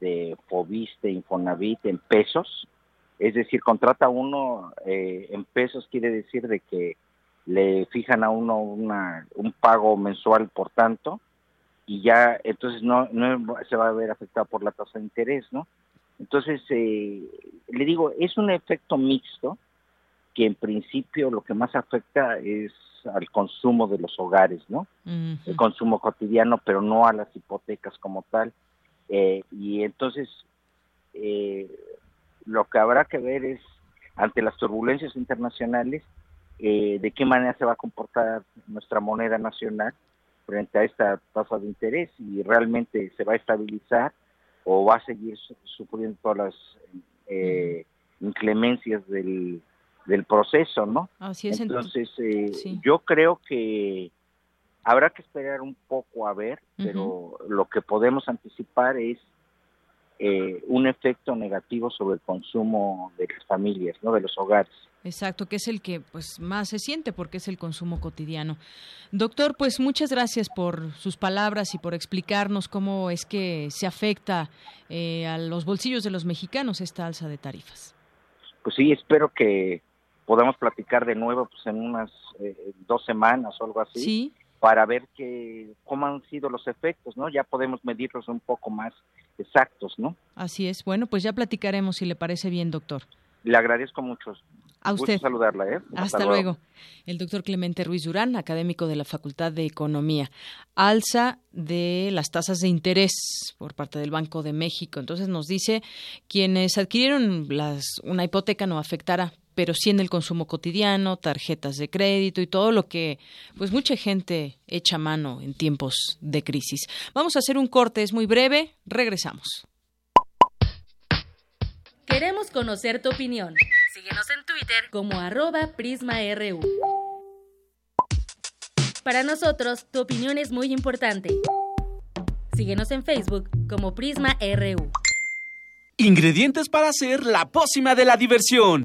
de Fobiste, Infonavit en pesos es decir, contrata uno eh, en pesos, quiere decir de que le fijan a uno una, un pago mensual por tanto, y ya entonces no, no se va a ver afectado por la tasa de interés, ¿no? Entonces, eh, le digo, es un efecto mixto que en principio lo que más afecta es al consumo de los hogares, ¿no? El consumo cotidiano, pero no a las hipotecas como tal. Eh, y entonces, eh, lo que habrá que ver es, ante las turbulencias internacionales, eh, de qué manera se va a comportar nuestra moneda nacional frente a esta tasa de interés y realmente se va a estabilizar o va a seguir sufriendo todas las eh, inclemencias del, del proceso, ¿no? Así es. Entonces, eh, yo creo que habrá que esperar un poco a ver, pero lo que podemos anticipar es eh, un efecto negativo sobre el consumo de las familias, ¿no? De los hogares. Exacto, que es el que pues más se siente porque es el consumo cotidiano. Doctor, pues muchas gracias por sus palabras y por explicarnos cómo es que se afecta eh, a los bolsillos de los mexicanos esta alza de tarifas. Pues sí, espero que podamos platicar de nuevo pues en unas eh, dos semanas o algo así. Sí para ver que, cómo han sido los efectos, ¿no? Ya podemos medirlos un poco más exactos, ¿no? Así es. Bueno, pues ya platicaremos si le parece bien, doctor. Le agradezco mucho. A usted. saludarla, ¿eh? Hasta, luego. El doctor Clemente Ruiz Durán, académico de la Facultad de Economía. Alza de las tasas de interés por parte del Banco de México. Entonces nos dice, quienes adquirieron las, una hipoteca no afectará, pero sí en el consumo cotidiano, tarjetas de crédito y todo lo que pues mucha gente echa mano en tiempos de crisis. Vamos a hacer un corte, es muy breve, regresamos. Queremos conocer tu opinión. Síguenos en Twitter como arroba PrismaRU. Para nosotros, tu opinión es muy importante. Síguenos en Facebook como PrismaRU. Ingredientes para hacer la pócima de la diversión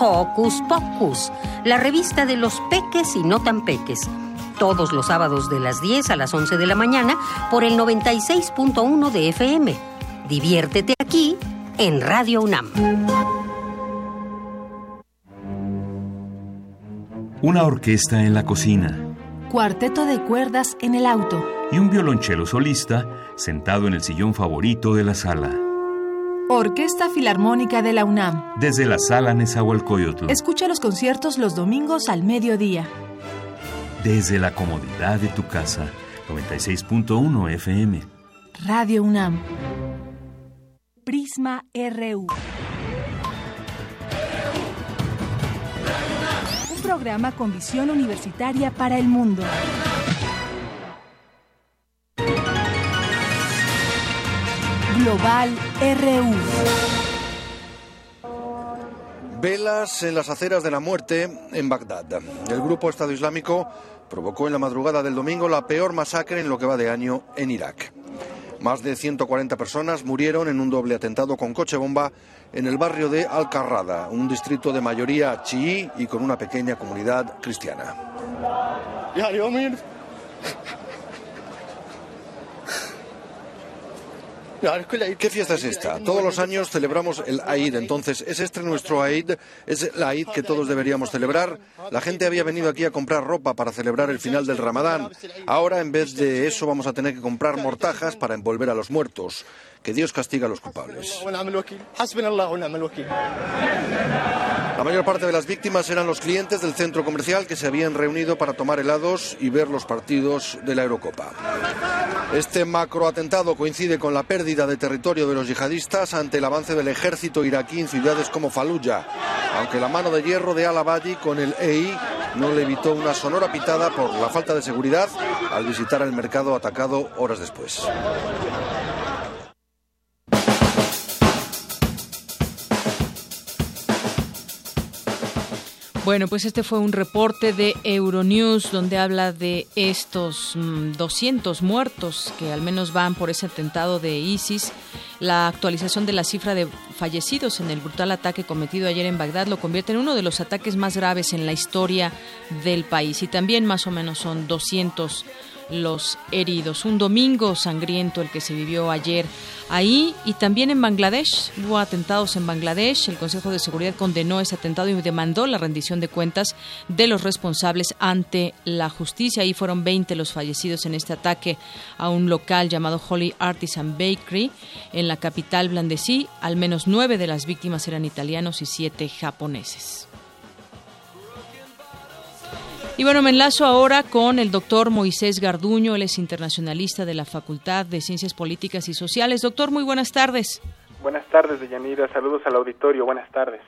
Hocus Pocus, la revista de los peques y no tan peques. Todos los sábados de las 10 a las 11 de la mañana por el 96.1 de FM. Diviértete aquí en Radio UNAM. Una orquesta en la cocina. Cuarteto de cuerdas en el auto. Y un violonchelo solista sentado en el sillón favorito de la sala. Orquesta Filarmónica de la UNAM. Desde la sala Nezahualcóyotl. Escucha los conciertos los domingos al mediodía. Desde la comodidad de tu casa. 96.1 FM. Radio UNAM. Prisma RU. Un programa con visión universitaria para el mundo. Global RU. Velas en las aceras de la muerte en Bagdad. El grupo Estado Islámico provocó en la madrugada del domingo la peor masacre en lo que va de año en Irak. Más de 140 personas murieron en un doble atentado con coche bomba en el barrio de Al-Qarrada, un distrito de mayoría chií y con una pequeña comunidad cristiana. ¿Qué fiesta es esta? Todos los años celebramos el Aid, entonces, ¿es este nuestro Aid? ¿Es la Aid que todos deberíamos celebrar? La gente había venido aquí a comprar ropa para celebrar el final del Ramadán. Ahora, en vez de eso, vamos a tener que comprar mortajas para envolver a los muertos que Dios castiga a los culpables. La mayor parte de las víctimas eran los clientes del centro comercial que se habían reunido para tomar helados y ver los partidos de la Eurocopa. Este macroatentado coincide con la pérdida de territorio de los yihadistas ante el avance del ejército iraquí en ciudades como Fallujah, aunque la mano de hierro de al-Abadi con el EI no le evitó una sonora pitada por la falta de seguridad al visitar el mercado atacado horas después. Bueno, pues este fue un reporte de Euronews donde habla de estos 200 mm, muertos que al menos van por ese atentado de ISIS. La actualización de la cifra de fallecidos en el brutal ataque cometido ayer en Bagdad lo convierte en uno de los ataques más graves en la historia del país y también más o menos son 200 los heridos. Un domingo sangriento el que se vivió ayer ahí y también en Bangladesh. Hubo atentados en Bangladesh. El Consejo de Seguridad condenó ese atentado y demandó la rendición de cuentas de los responsables ante la justicia. Ahí fueron 20 los fallecidos en este ataque a un local llamado Holy Artisan Bakery en la capital blandesí. Al menos nueve de las víctimas eran italianos y siete japoneses. Y bueno, me enlazo ahora con el doctor Moisés Garduño, él es internacionalista de la Facultad de Ciencias Políticas y Sociales. Doctor, muy buenas tardes. Buenas tardes, Deyanira. Saludos al auditorio. Buenas tardes.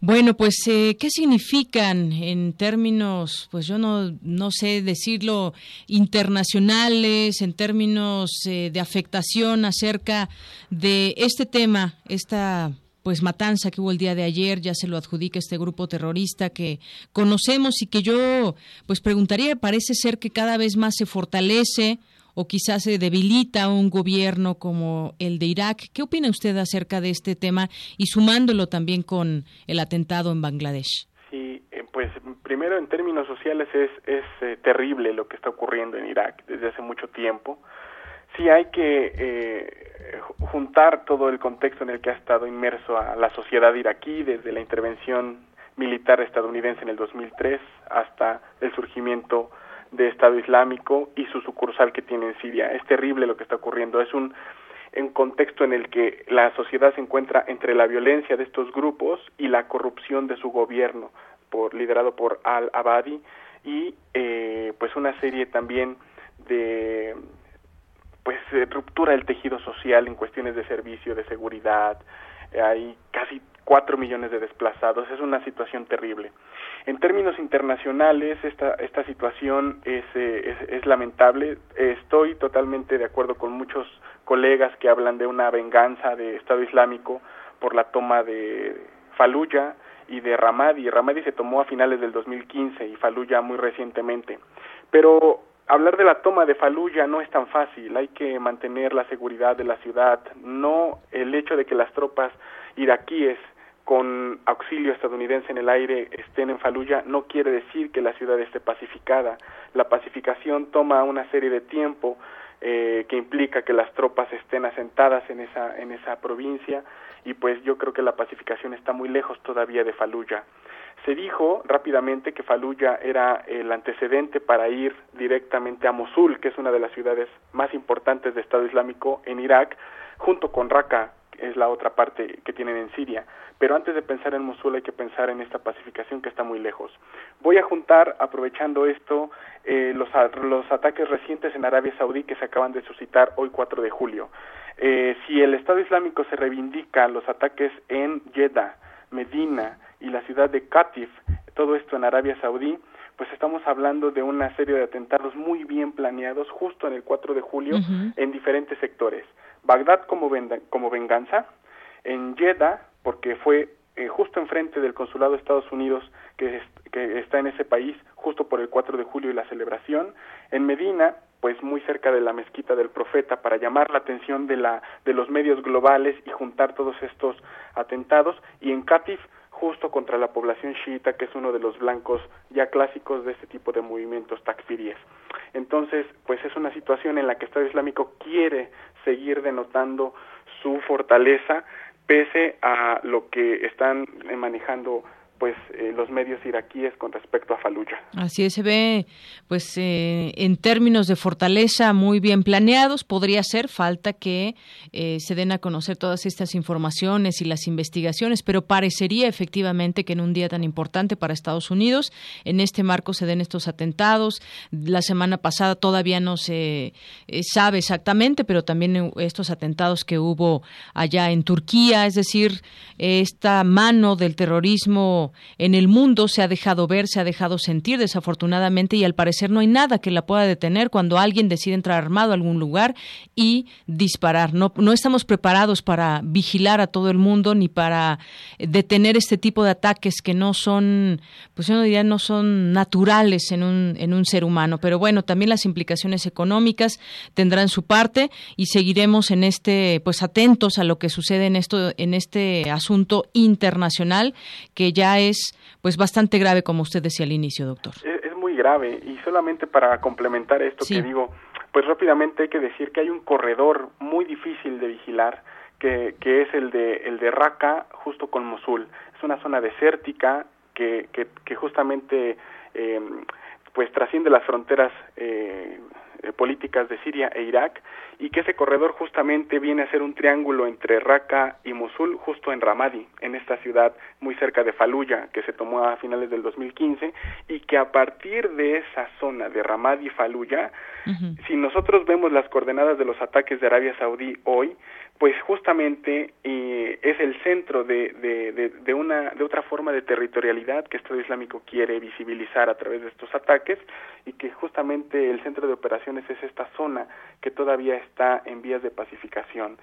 Bueno, pues, eh, ¿qué significan en términos, pues yo no, no sé decirlo, internacionales, en términos eh, de afectación acerca de este tema, esta pues matanza que hubo el día de ayer, ya se lo adjudica este grupo terrorista que conocemos y que yo pues preguntaría, parece ser que cada vez más se fortalece o quizás se debilita un gobierno como el de Irak. ¿Qué opina usted acerca de este tema y sumándolo también con el atentado en Bangladesh? Sí, eh, pues primero en términos sociales es, es eh, terrible lo que está ocurriendo en Irak desde hace mucho tiempo. Sí hay que eh, juntar todo el contexto en el que ha estado inmerso a la sociedad iraquí desde la intervención militar estadounidense en el 2003 hasta el surgimiento de Estado Islámico y su sucursal que tiene en Siria. Es terrible lo que está ocurriendo. Es un, un contexto en el que la sociedad se encuentra entre la violencia de estos grupos y la corrupción de su gobierno, por, liderado por al-Abadi, y eh, pues una serie también de pues eh, ruptura del tejido social en cuestiones de servicio, de seguridad, eh, hay casi cuatro millones de desplazados, es una situación terrible. En términos internacionales, esta, esta situación es, eh, es, es, lamentable. Estoy totalmente de acuerdo con muchos colegas que hablan de una venganza de Estado Islámico por la toma de Fallujah y de Ramadi. Ramadi se tomó a finales del 2015 y Fallujah muy recientemente. Pero hablar de la toma de Faluya no es tan fácil, hay que mantener la seguridad de la ciudad, no el hecho de que las tropas iraquíes con auxilio estadounidense en el aire estén en Faluya no quiere decir que la ciudad esté pacificada. La pacificación toma una serie de tiempo eh, que implica que las tropas estén asentadas en esa en esa provincia y pues yo creo que la pacificación está muy lejos todavía de Faluya. Se dijo rápidamente que Fallujah era el antecedente para ir directamente a Mosul, que es una de las ciudades más importantes de Estado Islámico en Irak, junto con Raqqa, que es la otra parte que tienen en Siria. Pero antes de pensar en Mosul hay que pensar en esta pacificación que está muy lejos. Voy a juntar, aprovechando esto, eh, los, los ataques recientes en Arabia Saudí que se acaban de suscitar hoy 4 de julio. Eh, si el Estado Islámico se reivindica los ataques en Jeddah, Medina y la ciudad de Qatif, todo esto en Arabia Saudí, pues estamos hablando de una serie de atentados muy bien planeados justo en el 4 de julio en diferentes sectores. Bagdad como, como venganza, en Jeddah, porque fue eh, justo enfrente del consulado de Estados Unidos que, que está en ese país, justo por el 4 de julio y la celebración, en Medina, pues muy cerca de la mezquita del profeta para llamar la atención de la de los medios globales y juntar todos estos atentados y en Katif justo contra la población chiita que es uno de los blancos ya clásicos de este tipo de movimientos takfiríes. Entonces, pues es una situación en la que el Estado Islámico quiere seguir denotando su fortaleza pese a lo que están manejando pues eh, los medios iraquíes con respecto a Fallujah. Así es, se ve pues eh, en términos de fortaleza muy bien planeados, podría ser falta que eh, se den a conocer todas estas informaciones y las investigaciones, pero parecería efectivamente que en un día tan importante para Estados Unidos, en este marco se den estos atentados. La semana pasada todavía no se sabe exactamente, pero también estos atentados que hubo allá en Turquía, es decir, esta mano del terrorismo en el mundo, se ha dejado ver, se ha dejado sentir desafortunadamente y al parecer no hay nada que la pueda detener cuando alguien decide entrar armado a algún lugar y disparar. No, no estamos preparados para vigilar a todo el mundo ni para detener este tipo de ataques que no son, pues yo diría, no son naturales en un, en un ser humano. Pero bueno, también las implicaciones económicas tendrán su parte y seguiremos en este, pues atentos a lo que sucede en esto, en este asunto internacional que ya es, pues bastante grave, como usted decía al inicio, doctor. Es, muy grave y solamente para complementar esto que digo, pues rápidamente hay que decir que hay un corredor muy difícil de vigilar que, que es el de el de Raqqa justo con Mosul. Es una zona desértica que, que, que justamente eh, pues trasciende las fronteras eh, eh, políticas de Siria e Irak y que ese corredor justamente viene a ser un triángulo entre Raqqa y Mosul justo en Ramadi, en esta ciudad muy cerca de Fallujah que se tomó a finales del 2015 y que a partir de esa zona de Ramadi y Fallujah, si nosotros vemos las coordenadas de los ataques de Arabia Saudí hoy, pues justamente eh, es el centro de, de, de, una de otra forma de territorialidad que Estado Islámico quiere visibilizar a través de estos ataques y que justamente el centro de operaciones es esta zona que todavía está en vías de pacificación.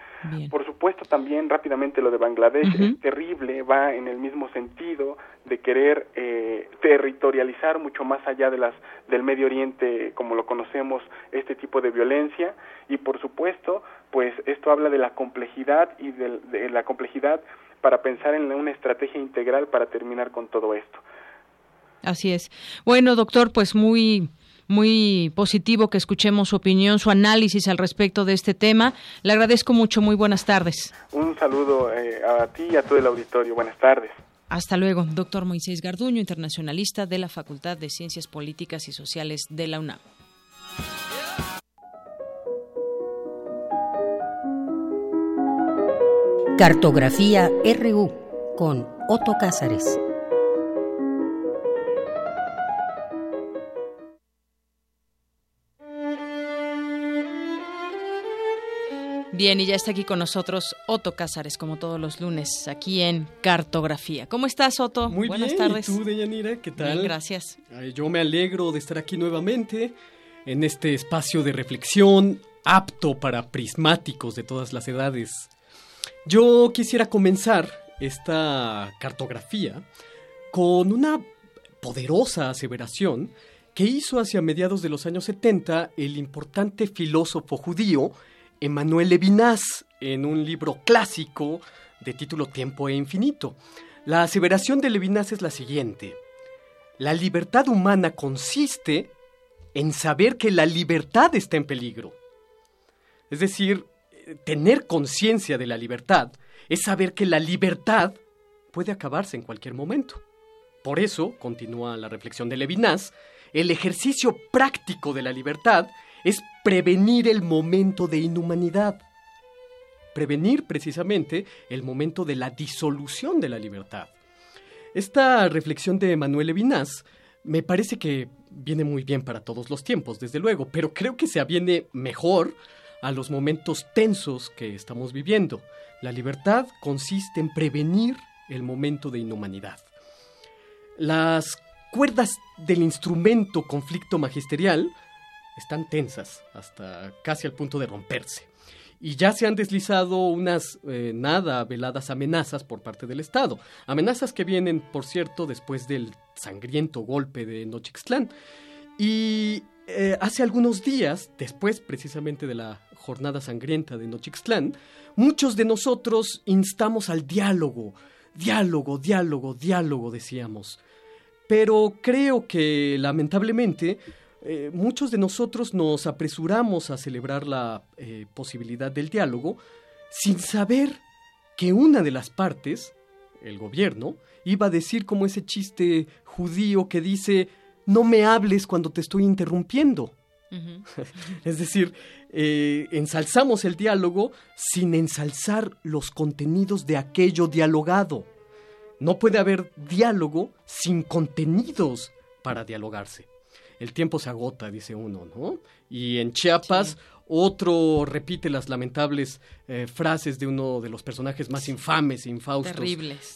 Por supuesto también rápidamente lo de Bangladesh es terrible, va en el mismo sentido de querer eh, territorializar mucho más allá de las del Medio Oriente como lo conocemos este tipo de violencia. Y por supuesto pues esto habla de la complejidad y de, la complejidad para pensar en una estrategia integral para terminar con todo esto. Así es. Bueno, doctor, pues muy muy positivo que escuchemos su opinión, su análisis al respecto de este tema. Le agradezco mucho. Muy buenas tardes. Un saludo eh, a ti y a todo el auditorio. Buenas tardes. Hasta luego, doctor Moisés Garduño, internacionalista de la Facultad de Ciencias Políticas y Sociales de la UNAM. Cartografía RU con Otto Cázares. Bien, y ya está aquí con nosotros Otto Cázares, como todos los lunes, aquí en Cartografía. ¿Cómo estás, Otto? Muy Buenas bien, tardes. ¿y tú, Deyanira? ¿Qué tal? Bien, gracias. Yo me alegro de estar aquí nuevamente en este espacio de reflexión apto para prismáticos de todas las edades. Yo quisiera comenzar esta cartografía con una poderosa aseveración que hizo hacia mediados de los años 70 el importante filósofo judío Emmanuel Levinas en un libro clásico de título Tiempo e Infinito. La aseveración de Levinas es la siguiente. La libertad humana consiste en saber que la libertad está en peligro. Es decir, tener conciencia de la libertad es saber que la libertad puede acabarse en cualquier momento. Por eso, continúa la reflexión de Levinas, el ejercicio práctico de la libertad es prevenir el momento de inhumanidad. Prevenir precisamente el momento de la disolución de la libertad. Esta reflexión de Manuel Levinas me parece que viene muy bien para todos los tiempos, desde luego, pero creo que se aviene mejor a los momentos tensos que estamos viviendo. La libertad consiste en prevenir el momento de inhumanidad. Las cuerdas del instrumento conflicto magisterial están tensas hasta casi al punto de romperse. Y ya se han deslizado unas eh, nada veladas amenazas por parte del Estado. Amenazas que vienen, por cierto, después del sangriento golpe de Nochixtlán. Y eh, hace algunos días, después precisamente de la jornada sangrienta de Nochixtlán, muchos de nosotros instamos al diálogo. Diálogo, diálogo, diálogo, decíamos. Pero creo que, lamentablemente, eh, muchos de nosotros nos apresuramos a celebrar la eh, posibilidad del diálogo sin saber que una de las partes, el gobierno, iba a decir como ese chiste judío que dice, no me hables cuando te estoy interrumpiendo. es decir, eh, ensalzamos el diálogo sin ensalzar los contenidos de aquello dialogado. No puede haber diálogo sin contenidos para dialogarse el tiempo se agota, dice uno, ¿no? Y en Chiapas otro repite las lamentables eh, frases de uno de los personajes más infames e infaustos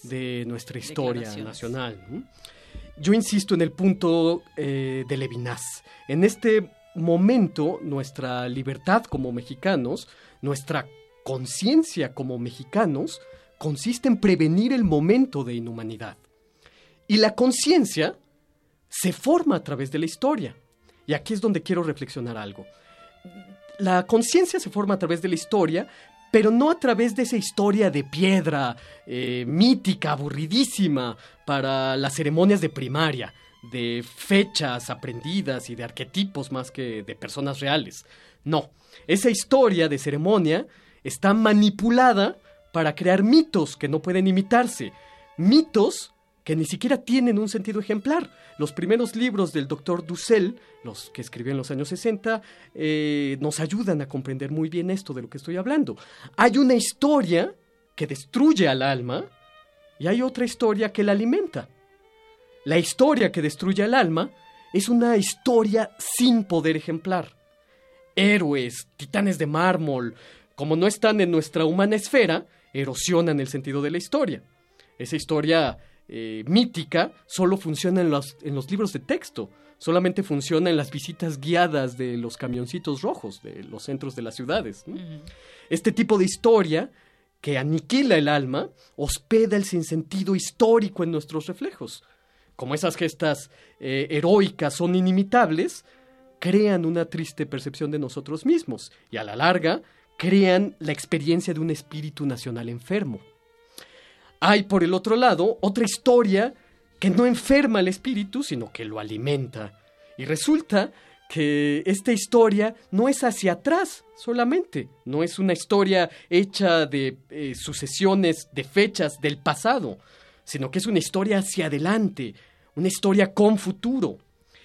de nuestra historia nacional. Yo insisto en el punto eh, de Levinas. En este momento, nuestra libertad como mexicanos, nuestra conciencia como mexicanos, consiste en prevenir el momento de inhumanidad. Y la conciencia se forma a través de la historia. Y aquí es donde quiero reflexionar algo la conciencia se forma a través de la historia, pero no a través de esa historia de piedra, eh, mítica, aburridísima, para las ceremonias de primaria, de fechas aprendidas y de arquetipos más que de personas reales. No, esa historia de ceremonia está manipulada para crear mitos que no pueden imitarse, mitos que ni siquiera tienen un sentido ejemplar. Los primeros libros del doctor Dussel, los que escribió en los años 60, eh, nos ayudan a comprender muy bien esto de lo que estoy hablando. Hay una historia que destruye al alma y hay otra historia que la alimenta. La historia que destruye al alma es una historia sin poder ejemplar. Héroes, titanes de mármol, como no están en nuestra humana esfera, erosionan el sentido de la historia. Esa historia eh, mítica solo funciona en los, en los libros de texto, solamente funciona en las visitas guiadas de los camioncitos rojos de los centros de las ciudades. Este tipo de historia que aniquila el alma hospeda el sinsentido histórico en nuestros reflejos. Como esas gestas eh, heroicas son inimitables, crean una triste percepción de nosotros mismos y a la larga crean la experiencia de un espíritu nacional enfermo. Hay, por el otro lado, otra historia que no enferma al espíritu, sino que lo alimenta. Y resulta que esta historia no es hacia atrás solamente, no es una historia hecha de eh, sucesiones de fechas del pasado, sino que es una historia hacia adelante, una historia con futuro.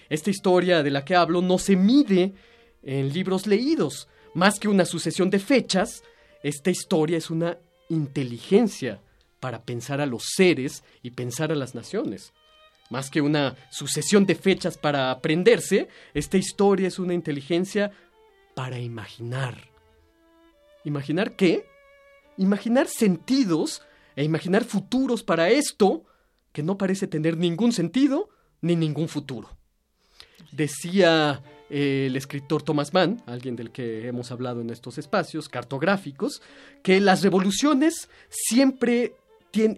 Esta historia de la que hablo no se mide en libros leídos, más que una sucesión de fechas, esta historia es una inteligencia para pensar a los seres y pensar a las naciones. Más que una sucesión de fechas para aprenderse, esta historia es una inteligencia para imaginar. ¿Imaginar qué? Imaginar sentidos e imaginar futuros para esto que no parece tener ningún sentido ni ningún futuro. Decía eh, el escritor Thomas Mann, alguien del que hemos hablado en estos espacios cartográficos, que las revoluciones siempre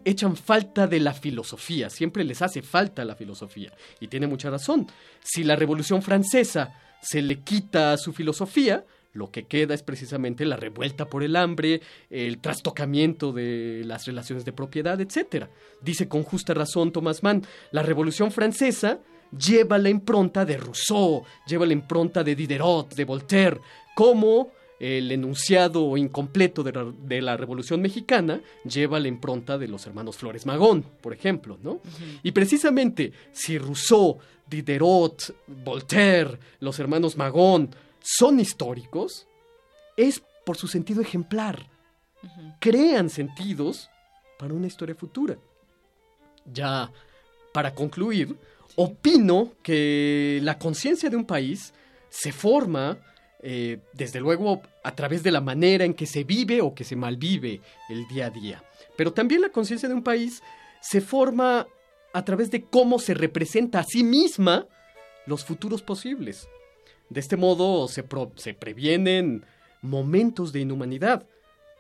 echan falta de la filosofía, siempre les hace falta la filosofía. Y tiene mucha razón. Si la Revolución Francesa se le quita su filosofía, lo que queda es precisamente la revuelta por el hambre, el trastocamiento de las relaciones de propiedad, etc. Dice con justa razón Thomas Mann, la Revolución Francesa lleva la impronta de Rousseau, lleva la impronta de Diderot, de Voltaire, como el enunciado incompleto de la, Revolución Mexicana lleva la impronta de los hermanos Flores Magón, por ejemplo, ¿no? Y precisamente si Rousseau, Diderot, Voltaire, los hermanos Magón son históricos, es por su sentido ejemplar. Crean sentidos para una historia futura. Ya, para concluir, opino que la conciencia de un país se forma eh, desde luego a través de la manera en que se vive o que se malvive el día a día. Pero también la conciencia de un país se forma a través de cómo se representa a sí misma los futuros posibles. De este modo se, se previenen momentos de inhumanidad,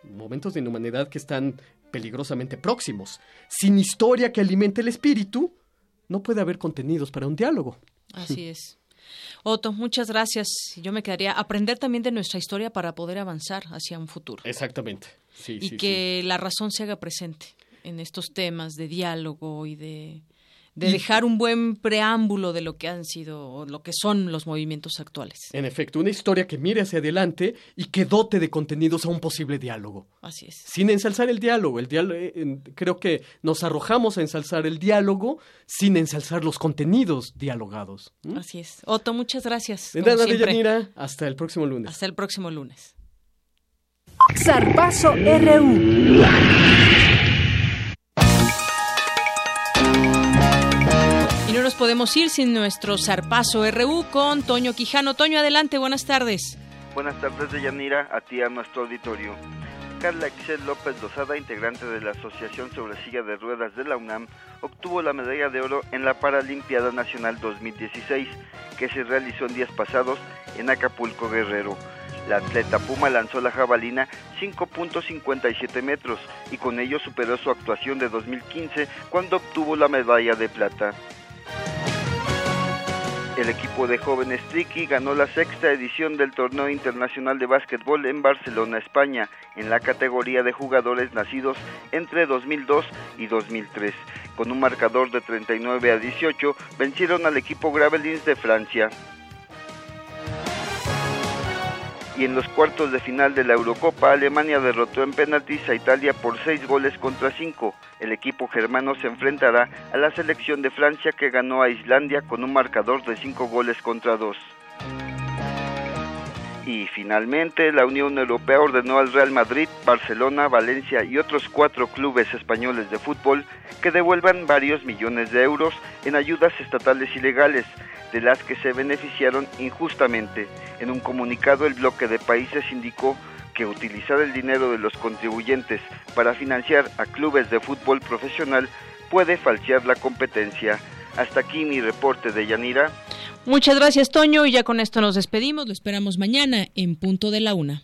momentos de inhumanidad que están peligrosamente próximos. Sin historia que alimente el espíritu, no puede haber contenidos para un diálogo. Así es. Otto, muchas gracias. Yo me quedaría aprender también de nuestra historia para poder avanzar hacia un futuro. Exactamente. y que la razón se haga presente en estos temas de diálogo y de de dejar un buen preámbulo de lo que han sido o lo que son los movimientos actuales. En efecto, una historia que mire hacia adelante y que dote de contenidos a un posible diálogo. Así es. Sin ensalzar el diálogo. El diálogo eh, creo que nos arrojamos a ensalzar el diálogo sin ensalzar los contenidos dialogados. Así es. Otto, muchas gracias. De nada, Deyanira. Hasta el próximo lunes. Hasta el próximo lunes. Zarpazo RU. Podemos ir sin nuestro zarpazo RU con Toño Quijano. Toño, adelante, buenas tardes. Buenas tardes de Yanira, a ti a nuestro auditorio. Carla Excel López Lozada, integrante de la Asociación sobre Silla de Ruedas de la UNAM, obtuvo la medalla de oro en la Paralimpiada Nacional 2016, que se realizó en días pasados en Acapulco Guerrero. La atleta Puma lanzó la jabalina 5.57 metros y con ello superó su actuación de 2015 cuando obtuvo la medalla de plata. El equipo de jóvenes Triqui ganó la sexta edición del Torneo Internacional de Básquetbol en Barcelona, España, en la categoría de jugadores nacidos entre 2002 y 2003. Con un marcador de 39 a 18, vencieron al equipo Gravelins de Francia y en los cuartos de final de la Eurocopa, Alemania derrotó en penaltis a Italia por seis goles contra cinco. El equipo germano se enfrentará a la selección de Francia que ganó a Islandia con un marcador de cinco goles contra dos. Y finalmente, la Unión Europea ordenó al Real Madrid, Barcelona, Valencia y otros cuatro clubes españoles de fútbol que devuelvan varios millones de euros en ayudas estatales ilegales de las que se beneficiaron injustamente. En un comunicado, el bloque de países indicó que utilizar el dinero de los contribuyentes para financiar a clubes de fútbol profesional puede falsear la competencia. Hasta aquí mi reporte de Yanira. Muchas gracias, Toño, y ya con esto nos despedimos. Lo esperamos mañana en punto de la una.